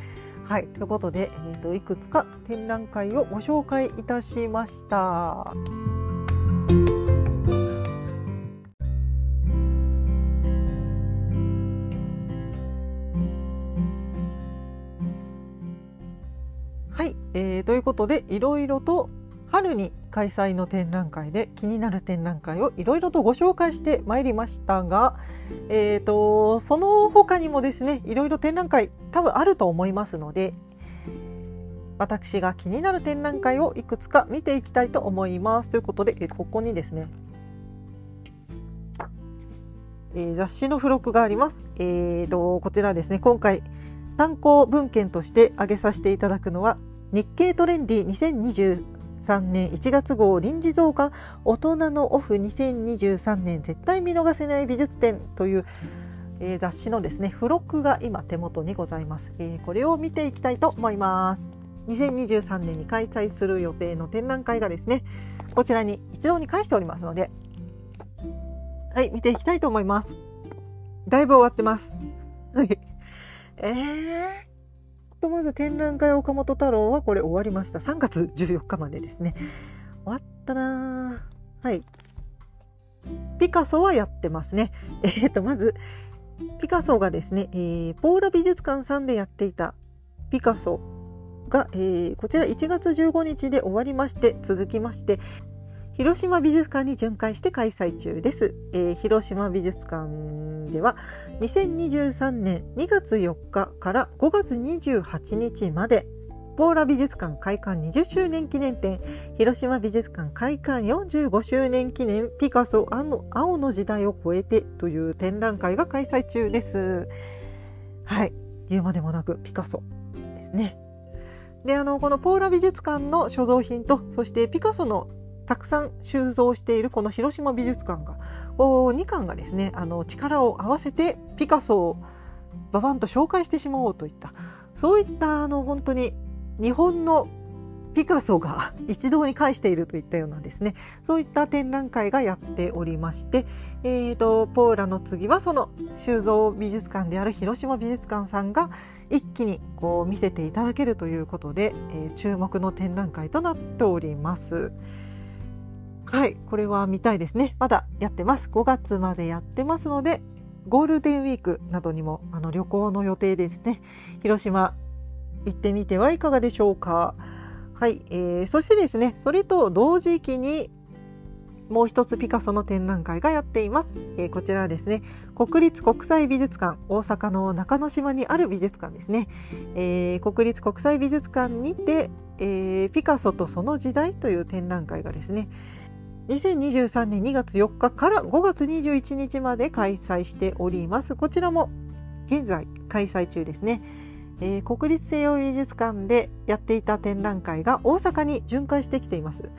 はい、ということで、えーと、いくつか展覧会をご紹介いたしました。はい、えー、ということでいろいろと春に開催の展覧会で気になる展覧会をいろいろとご紹介してまいりましたが、えーと、その他にもですねいろいろ展覧会多分あると思いますので私が気になる展覧会をいくつか見ていきたいと思いますということで、えここにですね、えー、雑誌の付録があります。えーとこちらですね今回参考文献として挙げさせていただくのは日経トレンディ2023年1月号臨時増刊大人のオフ2023年絶対見逃せない美術展という、えー、雑誌のですね付録が今手元にございます、えー、これを見ていきたいと思います。2023年に開催する予定の展覧会がですねこちらに一堂に会しておりますのではい見ていきたいと思います。だいぶ終わってます。はい。えー、とまず展覧会岡本太郎はこれ終わりました。3月14日までですね。終わったなはい。ピカソはやってますね。えっ、ー、とまずピカソがですね、えー、ポーラ美術館さんでやっていたピカソが、えー、こちら1月15日で終わりまして続きまして広島美術館に巡回して開催中です、えー、広島美術館では2023年2月4日から5月28日までポーラ美術館開館20周年記念展広島美術館開館45周年記念ピカソ青の時代を超えてという展覧会が開催中です。はい。言うまでもなくピカソですね。であのこのポーラ美術館の所蔵品とそしてピカソのたくさん収蔵しているこの広島美術館が2館がですねあの力を合わせてピカソをババンと紹介してしまおうといったそういったあの本当に日本のピカソが 一堂に会しているといったようなですねそういった展覧会がやっておりまして、えーと、ポーラの次はその収蔵美術館である広島美術館さんが一気にこう見せていただけるということで、えー、注目の展覧会となっております。はい、これは見たいですね。まだやってます。5月までやってますので、ゴールデンウィークなどにもあの旅行の予定ですね。広島行ってみてはいかがでしょうか。はい、えー、そしてですね、それと同時期にもう一つピカソの展覧会がやっています。えー、こちらはですね、国立国際美術館、大阪の中之島にある美術館ですね。えー、国立国際美術館にて、えー、ピカソとその時代という展覧会がですね、2023年2月4日から5月21日まで開催しております。こちらも現在開催中ですね。えー、国立西洋美術館でやっていた展覧会が大阪に巡回してきています。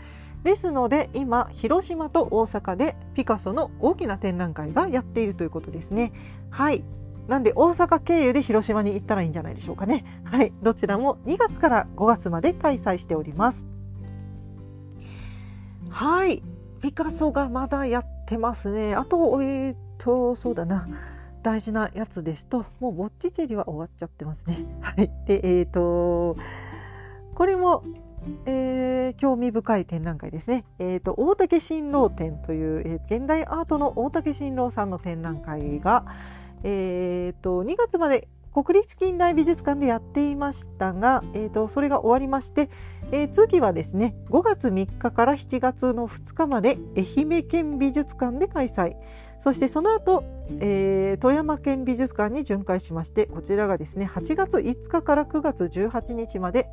ですので今広島と大阪でピカソの大きな展覧会がやっているということですねはいなんで大阪経由で広島に行ったらいいんじゃないでしょうかねはいどちらも2月から5月まで開催しておりますはいピカソがまだやってますね。あとえっ、とそうだな。大事なやつですともうボッティチェリは終わっちゃってますね。はい。でえっ、とこれもえー、興味深い展覧会ですね。えっ、ー、と、大竹新郎展という、えー、現代アートの大竹新郎さんの展覧会が、えっ、ー、と、2月まで国立近代美術館でやっていましたが、えーと、それが終わりまして、えー、次はですね5月3日から7月の2日まで愛媛県美術館で開催そしてその後、えー、富山県美術館に巡回しましてこちらがですね8月5日から9月18日まで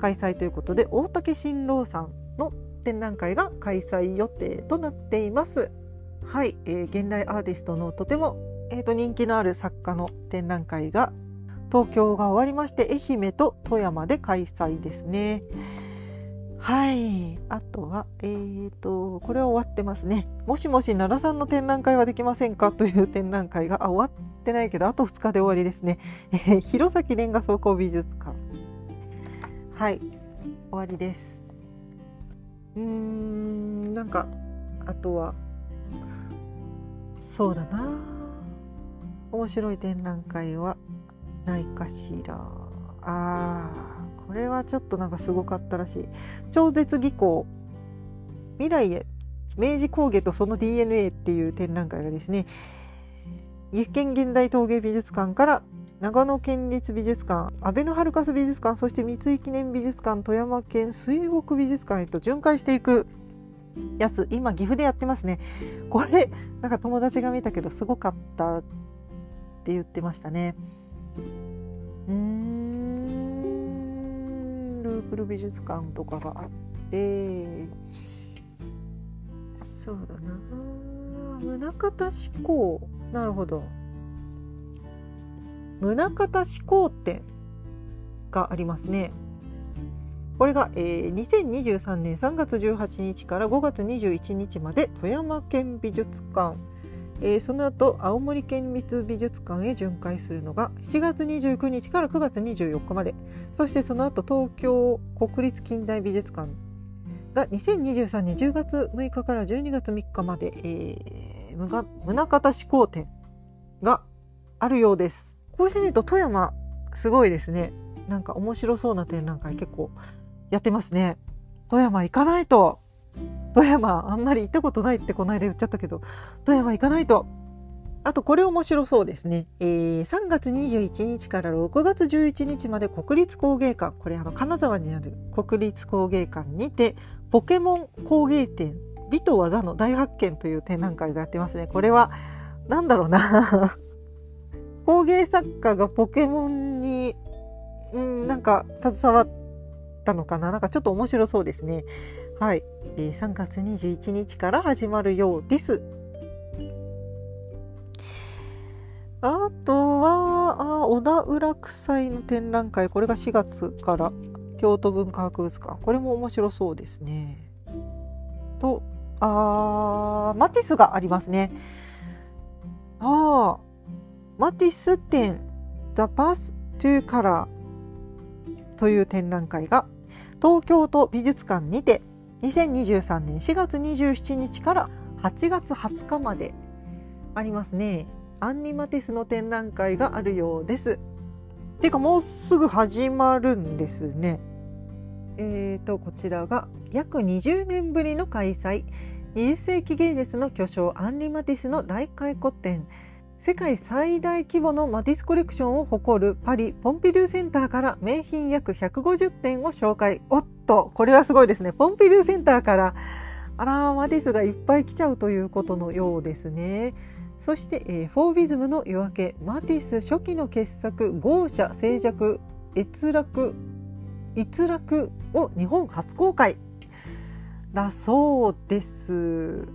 開催ということで大竹新郎さんの展覧会が開催予定となっています。はい、えー、現代アーティストのとてもえー、と人気のある作家の展覧会が東京が終わりまして愛媛と富山で開催ですね。はい。あとはえーとこれは終わってますね。もしもし奈良さんの展覧会はできませんか？という展覧会があ終わってないけどあと2日で終わりですね、えー、弘前レンガ倉庫美術館。はい。終わりです。うーんなんかあとはそうだな。面白い展覧会はないかしら。あーこれはちょっとなんかすごかったらしい。超絶技巧未来へ明治工芸とその DNA っていう展覧会がですね岐阜県現代陶芸美術館から長野県立美術館阿部のハルカス美術館そして三井記念美術館富山県水北美術館へと巡回していくやつ今岐阜でやってますね。これなんか友達が見たけどすごかった。って言ってましたね。うんループル美術館とかがあってそうだな。宗像志向。なるほど。宗像志向展がありますね。これが、えー、2023年3月18日から5月21日まで富山県美術館。えー、その後青森県立美術館へ巡回するのが7月29日から9月24日まで。そしてその後東京国立近代美術館が2023年10月6日から12月3日まで、えー、宗像志向展があるようです。こうしてみると富山すごいですね。なんか面白そうな展覧会結構やってますね。富山行かないと。富山あんまり行ったことないってこの間言っちゃったけど富山行かないと。あとこれ面白そうですね、えー、3月21日から6月11日まで国立工芸館。これあの金沢にある国立工芸館にてポケモン工芸展美と技の大発見という展覧会がやってますね。これは何だろうな。工芸作家がポケモンに、うん、なんか携わったのかな。なんかちょっと面白そうですね。はい、えー、3月21日から始まるようです。あとは、あ小田浦区祭の展覧会、これが4月から京都文化博物館。これも面白そうですね。と、あマティスがありますね。ああ、マティス展 The Path to Color という展覧会が東京都美術館にて2023年4月27日から8月20日までありますね。アンリマティスの展覧会があるようです。ていうかもうすぐ始まるんですね。えーとこちらが約20年ぶりの開催。20世紀芸術の巨匠アンリ・マティスの大回顧展。世界最大規模のマティスコレクションを誇るパリ・ポンピドゥセンターから名品約150点を紹介。おっと、これはすごいですね。ポンピドゥセンターから、あら、マティスがいっぱい来ちゃうということのようですね。そして、えー、フォービズムの夜明け、マティス初期の傑作、豪奢、静寂、閲楽、逸楽を日本初公開だそうです。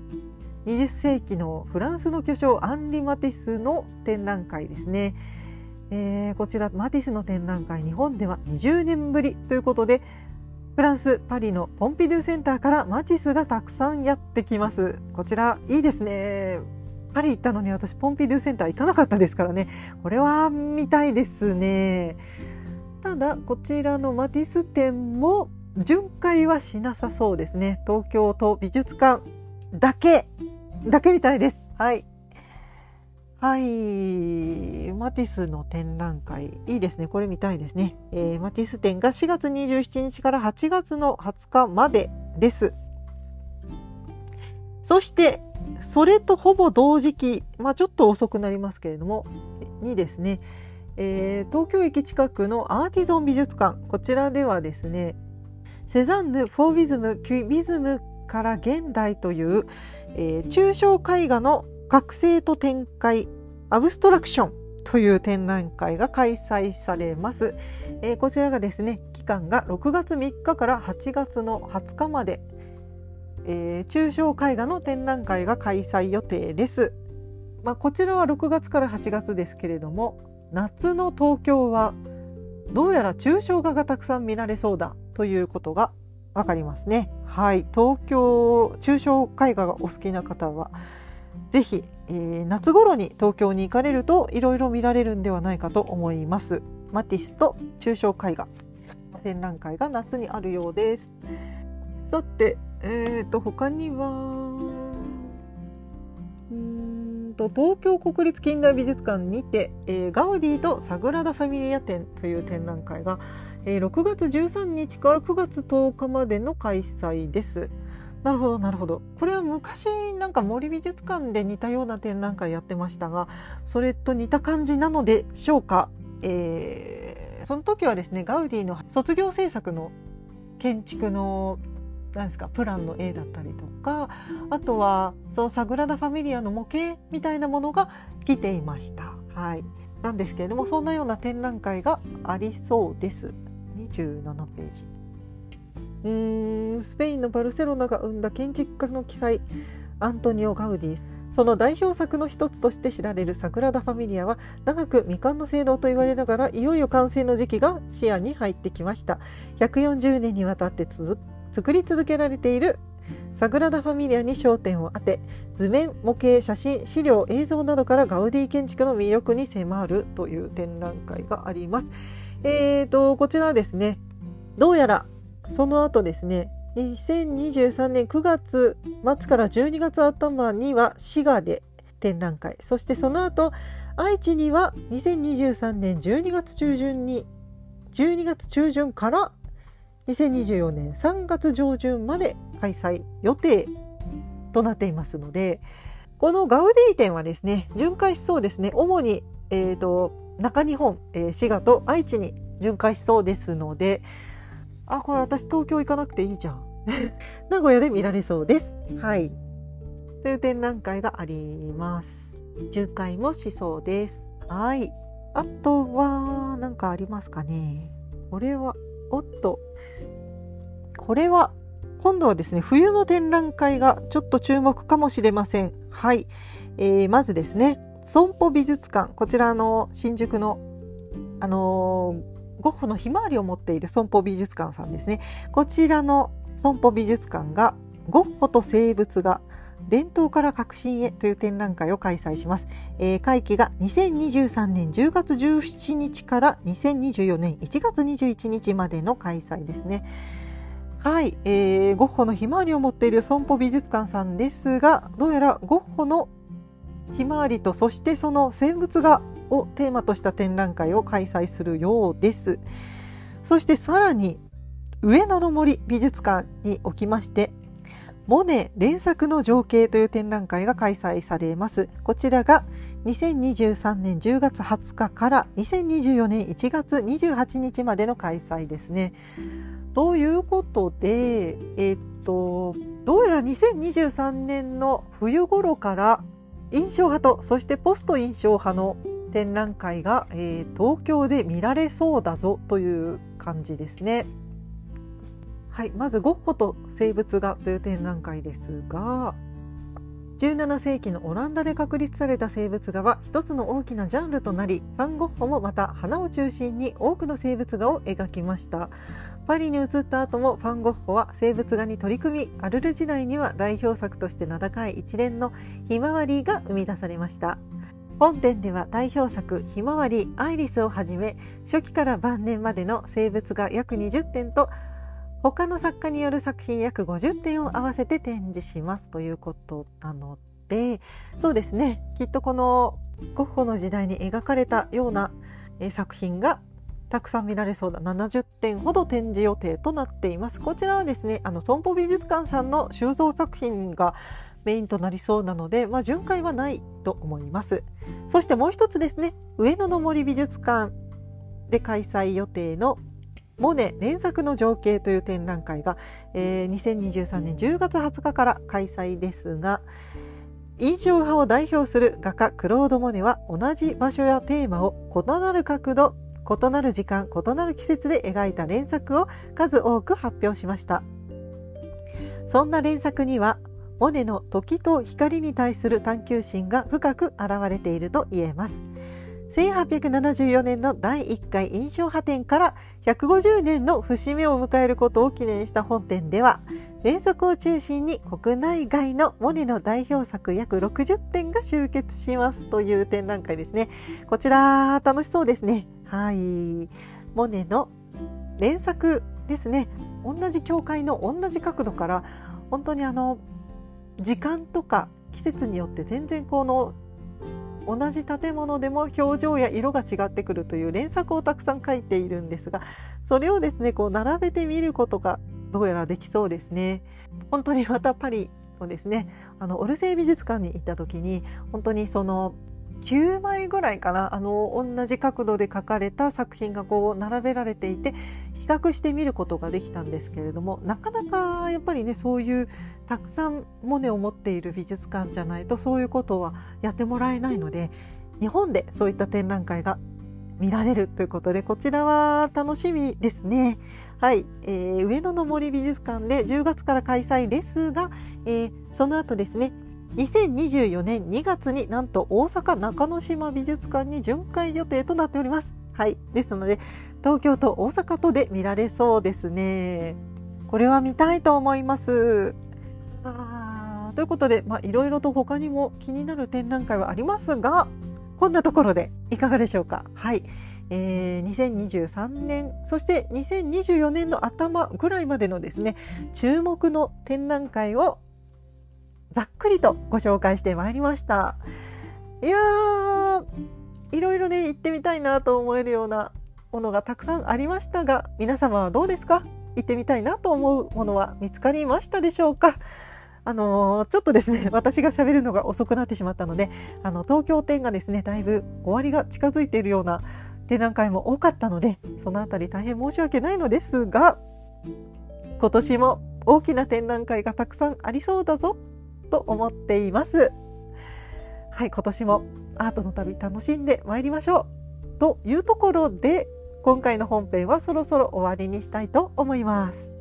20世紀のフランスの巨匠アンリ・マティスの展覧会ですね。えー、こちらマティスの展覧会日本では20年ぶりということでフランス・パリのポンピドゥセンターからマティスがたくさんやってきます。こちらいいですね。パリ行ったのに私ポンピドゥセンター行かなかったですからね。これは見たいですね。ただこちらのマティス展も巡回はしなさそうですね。東京都美術館だけだけみたいです。はい。はい。マティスの展覧会いいですね。これ見たいですね、えー、マティス展が4月27日から8月の20日までです。そしてそれとほぼ同時期まあちょっと遅くなりますけれどもにですね、えー、東京駅近くのアーティゾン美術館。こちらではですねセザンヌ・フォービズム・キュビズムから現代という、えー、抽象絵画の学生と展開アブストラクションという展覧会が開催されます、えー、こちらがですね期間が6月3日から8月の20日まで、えー、抽象絵画の展覧会が開催予定です、まあ、こちらは6月から8月ですけれども夏の東京はどうやら抽象画がたくさん見られそうだということがわかりますね。はい。東京抽象絵画がお好きな方はぜひ、えー、夏頃に東京に行かれるといろいろ見られるんではないかと思います。マティスと抽象絵画展覧会が夏にあるようです。さて、えーと他にはうんと東京国立近代美術館にて、えー、ガウディとサグラダ・ファミリア展という展覧会が、えー、6月13日から9月10日までの開催です。なるほどなるほどこれは昔なんか森美術館で似たような展覧会やってましたがそれと似た感じなのでしょうか、えー、その時はですねガウディの卒業制作の建築のなんですかプランの絵だったりとかあとはそのサグラダ・ファミリアの模型みたいなものが来ていました。はい、なんですけれどもそんなような展覧会がありそうです。27ページうーんスペインのバルセロナが生んだ建築家の記載アントニオ・ガウディその代表作の一つとして知られるサグラダ・ファミリアは長く未完の性能と言われながらいよいよ完成の時期が視野に入ってきました140年にわたって作り続けられているサグラダ・ファミリアに焦点を当て図面模型写真資料映像などからガウディ建築の魅力に迫るという展覧会があります。えーとこちらはですねどうやらその後ですね2023年9月末から12月頭には滋賀で展覧会。そしてその後愛知には2023年12月中旬に12月中旬から2024年3月上旬まで開催予定となっていますのでこのガウディ展はですね巡回しそうですね。主に、えーと、中日本、えー、滋賀と愛知に巡回しそうですのであこれ私東京行かなくていいじゃん。名古屋で見られそうです。はい。という展覧会があります。巡回もしそうです。はい。あとは何かありますかね。これはおっと。これは今度はですね冬の展覧会がちょっと注目かもしれません。はい、えー、まずですね損保美術館。こちらの新宿のあのーゴッホのひまわりを持っている損保美術館さんですね。こちらの損保美術館がゴッホと生物画伝統から革新へという展覧会を開催します、えー、会期が2023年10月17日から2024年1月21日までの開催ですね。はい、えー、ゴッホのひまわりを持っている損保美術館さんですがどうやらゴッホのひまわりとそしてその生物画をテーマとした展覧会を開催するようです。そしてさらに上野の森美術館におきましてモネ連作の情景という展覧会が開催されます。こちらが2023年10月20日から2024年1月28日までの開催ですね。ということで、えっと、どうやら2023年の冬頃から印象派とそしてポスト印象派の展覧会が、えー、東京で見られそうだぞという感じですね。はい、まずゴッホと生物画という展覧会ですが17世紀のオランダで確立された生物画は一つの大きなジャンルとなりファン・ゴッホもまた花を中心に多くの生物画を描きましたパリに移った後もファン・ゴッホは生物画に取り組みアルル時代には代表作として名高い一連のひまわりが生み出されました本展では代表作「ひまわりアイリス」をはじめ初期から晩年までの生物が約20点と他の作家による作品約50点を合わせて展示しますということなのでそうですね。きっとこのゴッホの時代に描かれたような、作品がたくさん見られそうだ。70点ほど展示予定となっています。こちらはですねあの損保美術館さんの収蔵作品がメインとなりそうなので、まあ、巡回はないと思います。そしてもう一つですね上野の森美術館で開催予定のモネ連作の情景という展覧会が、えー、2023年10月20日から開催ですが印象派を代表する画家クロード・モネは同じ場所やテーマを異なる角度異なる時間異なる季節で描いた連作を数多く発表しました。そんな連作にはモネの時と光に対する探求心が深く現れていると言えます。1874年の第1回印象派展から150年の節目を迎えることを記念した本展では連作を中心に国内外のモネの代表作約60点が集結しますという展覧会ですね。こちら楽しそうですね。はい。モネの連作ですね。同じ教会の同じ角度から本当にあの時間とか季節によって全然この同じ建物でも表情や色が違ってくるという連作をたくさん書いているんですがそれをですねこう並べてみることがどうやらできそうですね。本当にまたパリのですねあのオルセイ美術館に行った時に本当にその9枚ぐらいかなあの同じ角度で描かれた作品がこう並べられていて比較してみることができたんですけれどもなかなかやっぱりねそういうたくさんモネを持っている美術館じゃないとそういうことはやってもらえないので日本でそういった展覧会が見られるということでこちらは楽しみですね。はい、えー、上野の森美術館で10月から開催ですが、えー、その後ですね2024年2月になんと大阪中之島美術館に巡回予定となっております。はい、ですので東京と大阪とで見られそうですね。これは見たいと思います。あということで、まあ、いろいろと他にも気になる展覧会はありますがこんなところでいかがでしょうか。はいえー、2023年そして2024年の頭ぐらいまでのですね注目の展覧会をざっくりとご紹介してまいりましたいやーいろいろね行ってみたいなと思えるようなものがたくさんありましたが皆様はどうですか？行ってみたいなと思うものは見つかりましたでしょうか？あのー、ちょっとですね 私が喋るのが遅くなってしまったのであの東京店がですねだいぶ終わりが近づいているような展覧会も多かったのでそのあたり大変申し訳ないのですが今年も大きな展覧会がたくさんありそうだぞと思っています。はい今年もアートの旅楽しんでまいりましょうというところで今回の本編はそろそろ終わりにしたいと思います。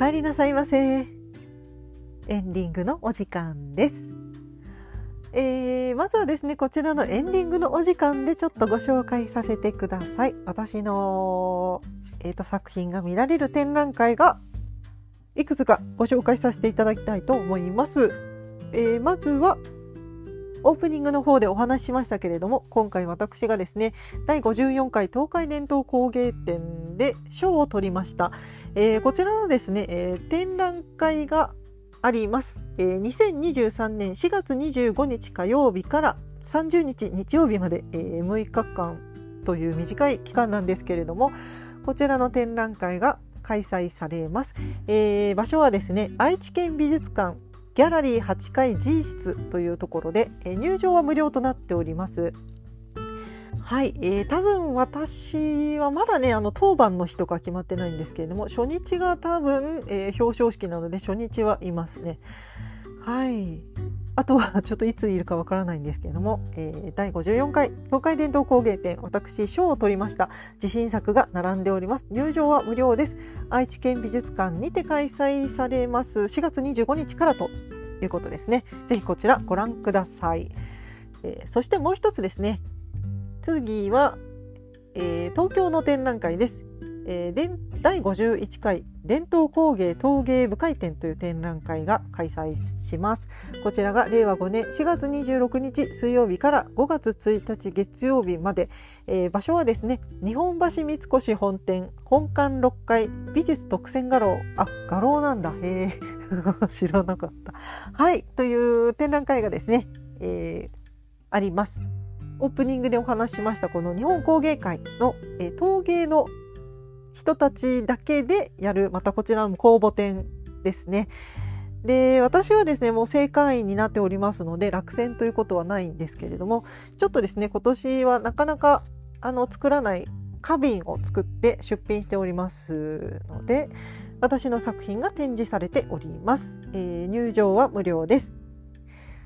帰りなさいませ。エンディングのお時間です。えー、まずはですねこちらのエンディングのお時間でちょっとご紹介させてください。私の、えーと、作品が見られる展覧会がいくつかご紹介させていただきたいと思います、えー、まずはオープニングの方でお話ししましたけれども今回私がですね第54回東海伝統工芸展で賞を取りました。えー、こちらのですね、えー、展覧会があります、えー、2023年4月25日火曜日から30日日曜日まで、えー、6日間という短い期間なんですけれどもこちらの展覧会が開催されます、えー、場所はですね愛知県美術館ギャラリー8階 G 室というところで、えー、入場は無料となっておりますはい、えー、多分私はまだねあの当番の日とか決まってないんですけれども初日が多分、えー、表彰式なので初日はいますね。はいあとはちょっといついるかわからないんですけれども、えー、第54回東海伝統工芸展私賞を取りました。自信作が並んでおります。入場は無料です。愛知県美術館にて開催されます。4月25日からということですね。ぜひこちらご覧ください、えー、そしてもう一つですね。次は、えー、東京の展覧会です。えー、第51回伝統工芸陶芸部会展という展覧会が開催します。こちらが令和5年4月26日水曜日から5月1日月曜日まで、えー、場所はですね日本橋三越本店本館6階美術特選画廊。あ画廊なんだ。へえ 知らなかった。はいという展覧会がですね、えー、あります。オープニングでお話ししましたこの日本工芸会の、えー、陶芸の人たちだけでやる。またこちらの公募展ですね。で私はですねもう正会員になっておりますので落選ということはないんですけれどもちょっとですね今年はなかなかあの作らない花瓶を作って出品しておりますので私の作品が展示されております、えー、入場は無料です。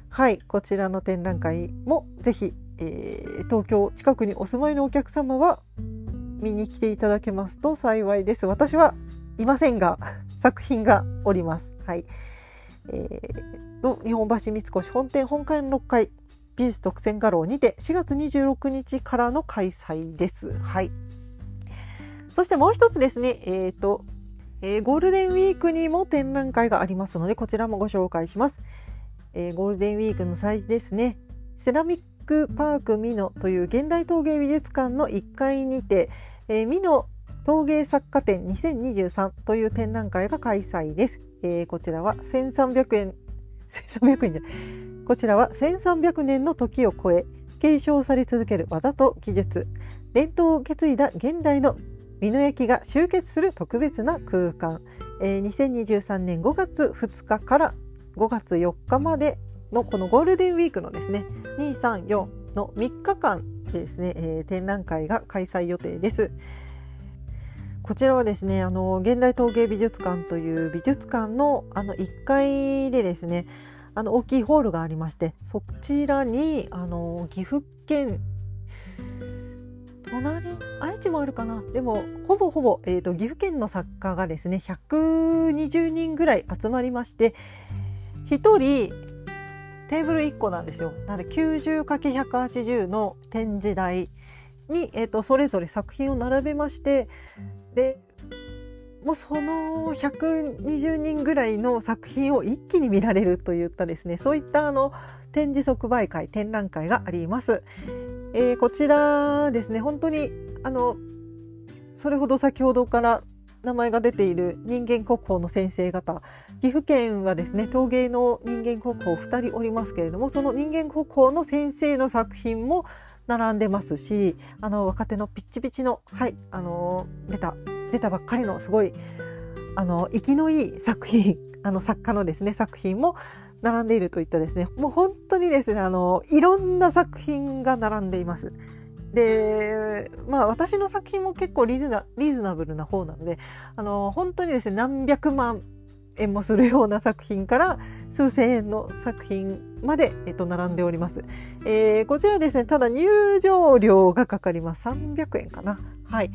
はいこちらの展覧会もぜひ、えー、東京近くにお住まいのお客様は見に来ていただけますと幸いです。私はいませんが 作品がおります。はい。えー、と日本橋三越本店本館6階美術特選画廊にて4月26日からの開催です。はい。そしてもう一つですね、えっ、ー、と、えー、ゴールデンウィークにも展覧会がありますので、こちらもご紹介します。えー、ゴールデンウィークの際ですね、セラミックパークミノという現代陶芸美術館の1階にて、えー、美濃陶芸作家展2023という展覧会が開催です。えー、こちらは1300円、1300円じゃこちらは1300年の時を超え、継承され続ける技と技術、伝統を受け継いだ現代の美濃焼が集結する特別な空間。えー、2023年5月2日から5月4日までのこのゴールデンウィークのですね、234の3日間でですね、えー、展覧会が開催予定です。こちらはですねあの現代陶芸美術館という美術館のあの1階でですねあの大きいホールがありましてそちらにあの岐阜県隣愛知もあるかな？でもほぼほぼ、えーと、岐阜県の作家がですね120人ぐらい集まりまして1人テーブル1個なんですよ。なので 90×180 の展示台に、えーと、それぞれ作品を並べましてでもうその120人ぐらいの作品を一気に見られるといったですねそういったあの展示即売会展覧会があります。えー、こちらですね本当にあのそれほど先ほどから名前が出ている人間国宝の先生方。岐阜県はですね陶芸の人間国宝2人おりますけれどもその人間国宝の先生の作品も並んでますしあの若手のピッチピチのはいあの出た出たばっかりのすごいあの生きのいい作品 あの作家のですね作品も並んでいるといったですねもう本当にですねあのいろんな作品が並んでいます。でまあ私の作品も結構リーズナリーズナブルな方なのであの本当にですね何百万円もするような作品から数千円の作品まで、えっと、並んでおります、えー、こちらですねただ入場料がかかります。300円かな。はい。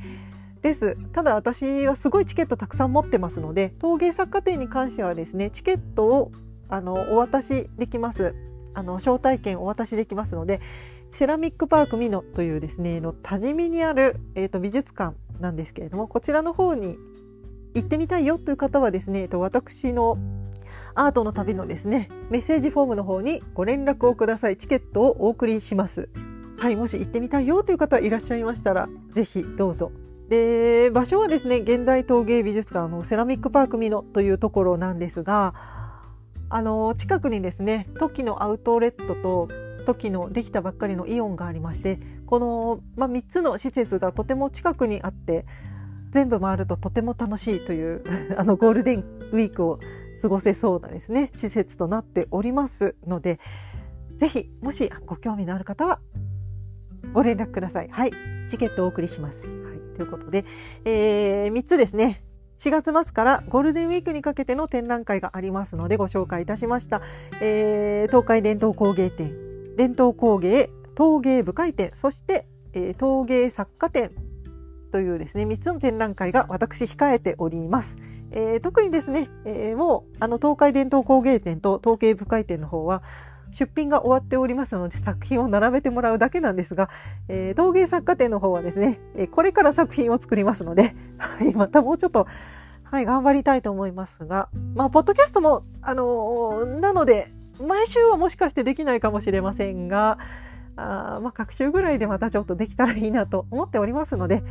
です。ただ私はすごいチケットたくさん持ってますので陶芸作家展に関してはですねチケットをあのお渡しできます。あの招待券お渡しできますのでセラミックパークミノというですねの多治見にある、えーと、美術館なんですけれどもこちらの方に行ってみたいよという方はですね、えーと、私のアートの旅のですねメッセージフォームの方にご連絡をください。チケットをお送りします。はいもし行ってみたいよという方いらっしゃいましたらぜひどうぞ。で場所はですね現代陶芸美術館のセラミックパークミノというところなんですがあの近くにですねトキのアウトレットと時のできたばっかりのイオンがありましてこの、まあ、3つの施設がとても近くにあって全部回るととても楽しいという あのゴールデンウィークを過ごせそうなですね施設となっておりますのでぜひもしご興味のある方はご連絡ください。はい、チケットをお送りします。はい、ということで、えー、3つですね。4月末からゴールデンウィークにかけての展覧会がありますのでご紹介いたしました。えー、東海伝統工芸展伝統工芸陶芸部会展そして、えー、陶芸作家展というですね3つの展覧会が私控えております。えー、特にですね、えー、もうあの東海伝統工芸展と陶芸部会展の方は出品が終わっておりますので作品を並べてもらうだけなんですが、えー、陶芸作家展の方はですね、えこれから作品を作りますので、はい、またもうちょっと、はい、頑張りたいと思いますが、まあ、ポッドキャストも、あのー、なので、毎週はもしかしてできないかもしれませんが、あまあ、各週ぐらいでまたちょっとできたらいいなと思っておりますので、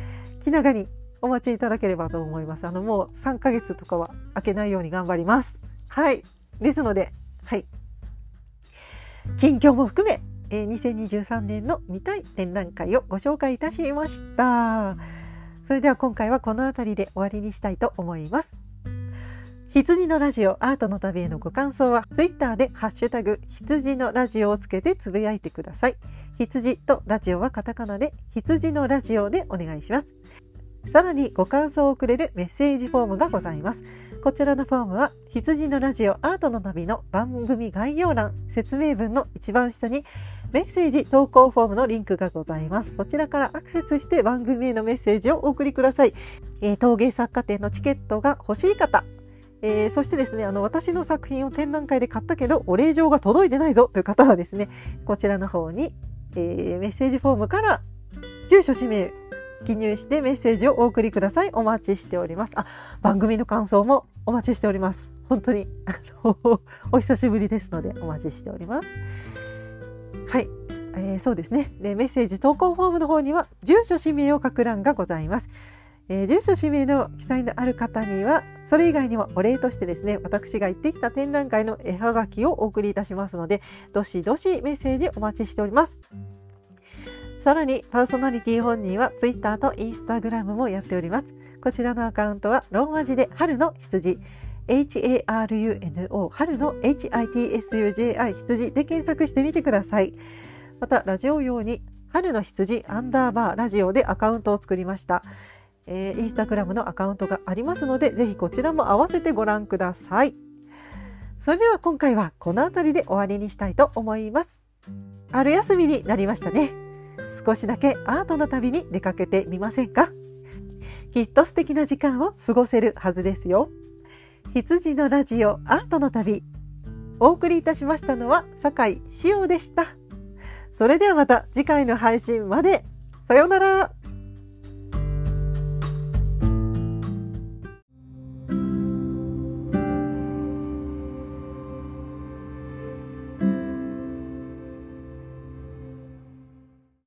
気長にお待ちいただければと思います。あの、もう3ヶ月とかは開けないように頑張ります。はい。ですので、はい。近況も含め、えー、2023年の見たい展覧会をご紹介いたしました。それでは今回はこの辺りで終わりにしたいと思います。羊のラジオアートの旅へのご感想はツイッターでハッシュタグ羊のラジオをつけてつぶやいてください。羊とラジオはカタカナで羊のラジオでお願いします。さらにご感想をくれるメッセージフォームがございます。こちらのフォームは羊のラジオアートの旅の番組概要欄説明文の一番下にメッセージ投稿フォームのリンクがございますそちらからアクセスして番組へのメッセージをお送りください、えー、陶芸作家展のチケットが欲しい方えー、そしてですねあの私の作品を展覧会で買ったけどお礼状が届いてないぞという方はですねこちらの方に、えー、メッセージフォームから住所氏名記入してメッセージをお送りください。お待ちしております。あ、番組の感想もお待ちしております。本当に、あの、お久しぶりですのでお待ちしております。はい。えー、そうですねで。メッセージ投稿フォームの方には、住所氏名を書く欄がございます。えー、住所氏名の記載のある方には、それ以外にもお礼としてですね、私が行ってきた展覧会の絵はがきをお送りいたしますので、どしどしメッセージお待ちしております。さらにパーソナリティ本人は Twitter と Instagram もやっております。こちらのアカウントはローマ字で春の羊 HARUNO 春の HITSUJI 羊で検索してみてください。またラジオ用に春の羊アンダーバーラジオでアカウントを作りました。えー、インスタグラムのアカウントがありますので、ぜひこちらも合わせてご覧ください。それでは今回はこの辺りで終わりにしたいと思います。春休みになりましたね。少しだけアートの旅に出かけてみませんか？きっと素敵な時間を過ごせるはずですよ。羊のラジオアートの旅。お送りいたしましたのは酒井志陽でした。それではまた次回の配信まで。さようなら。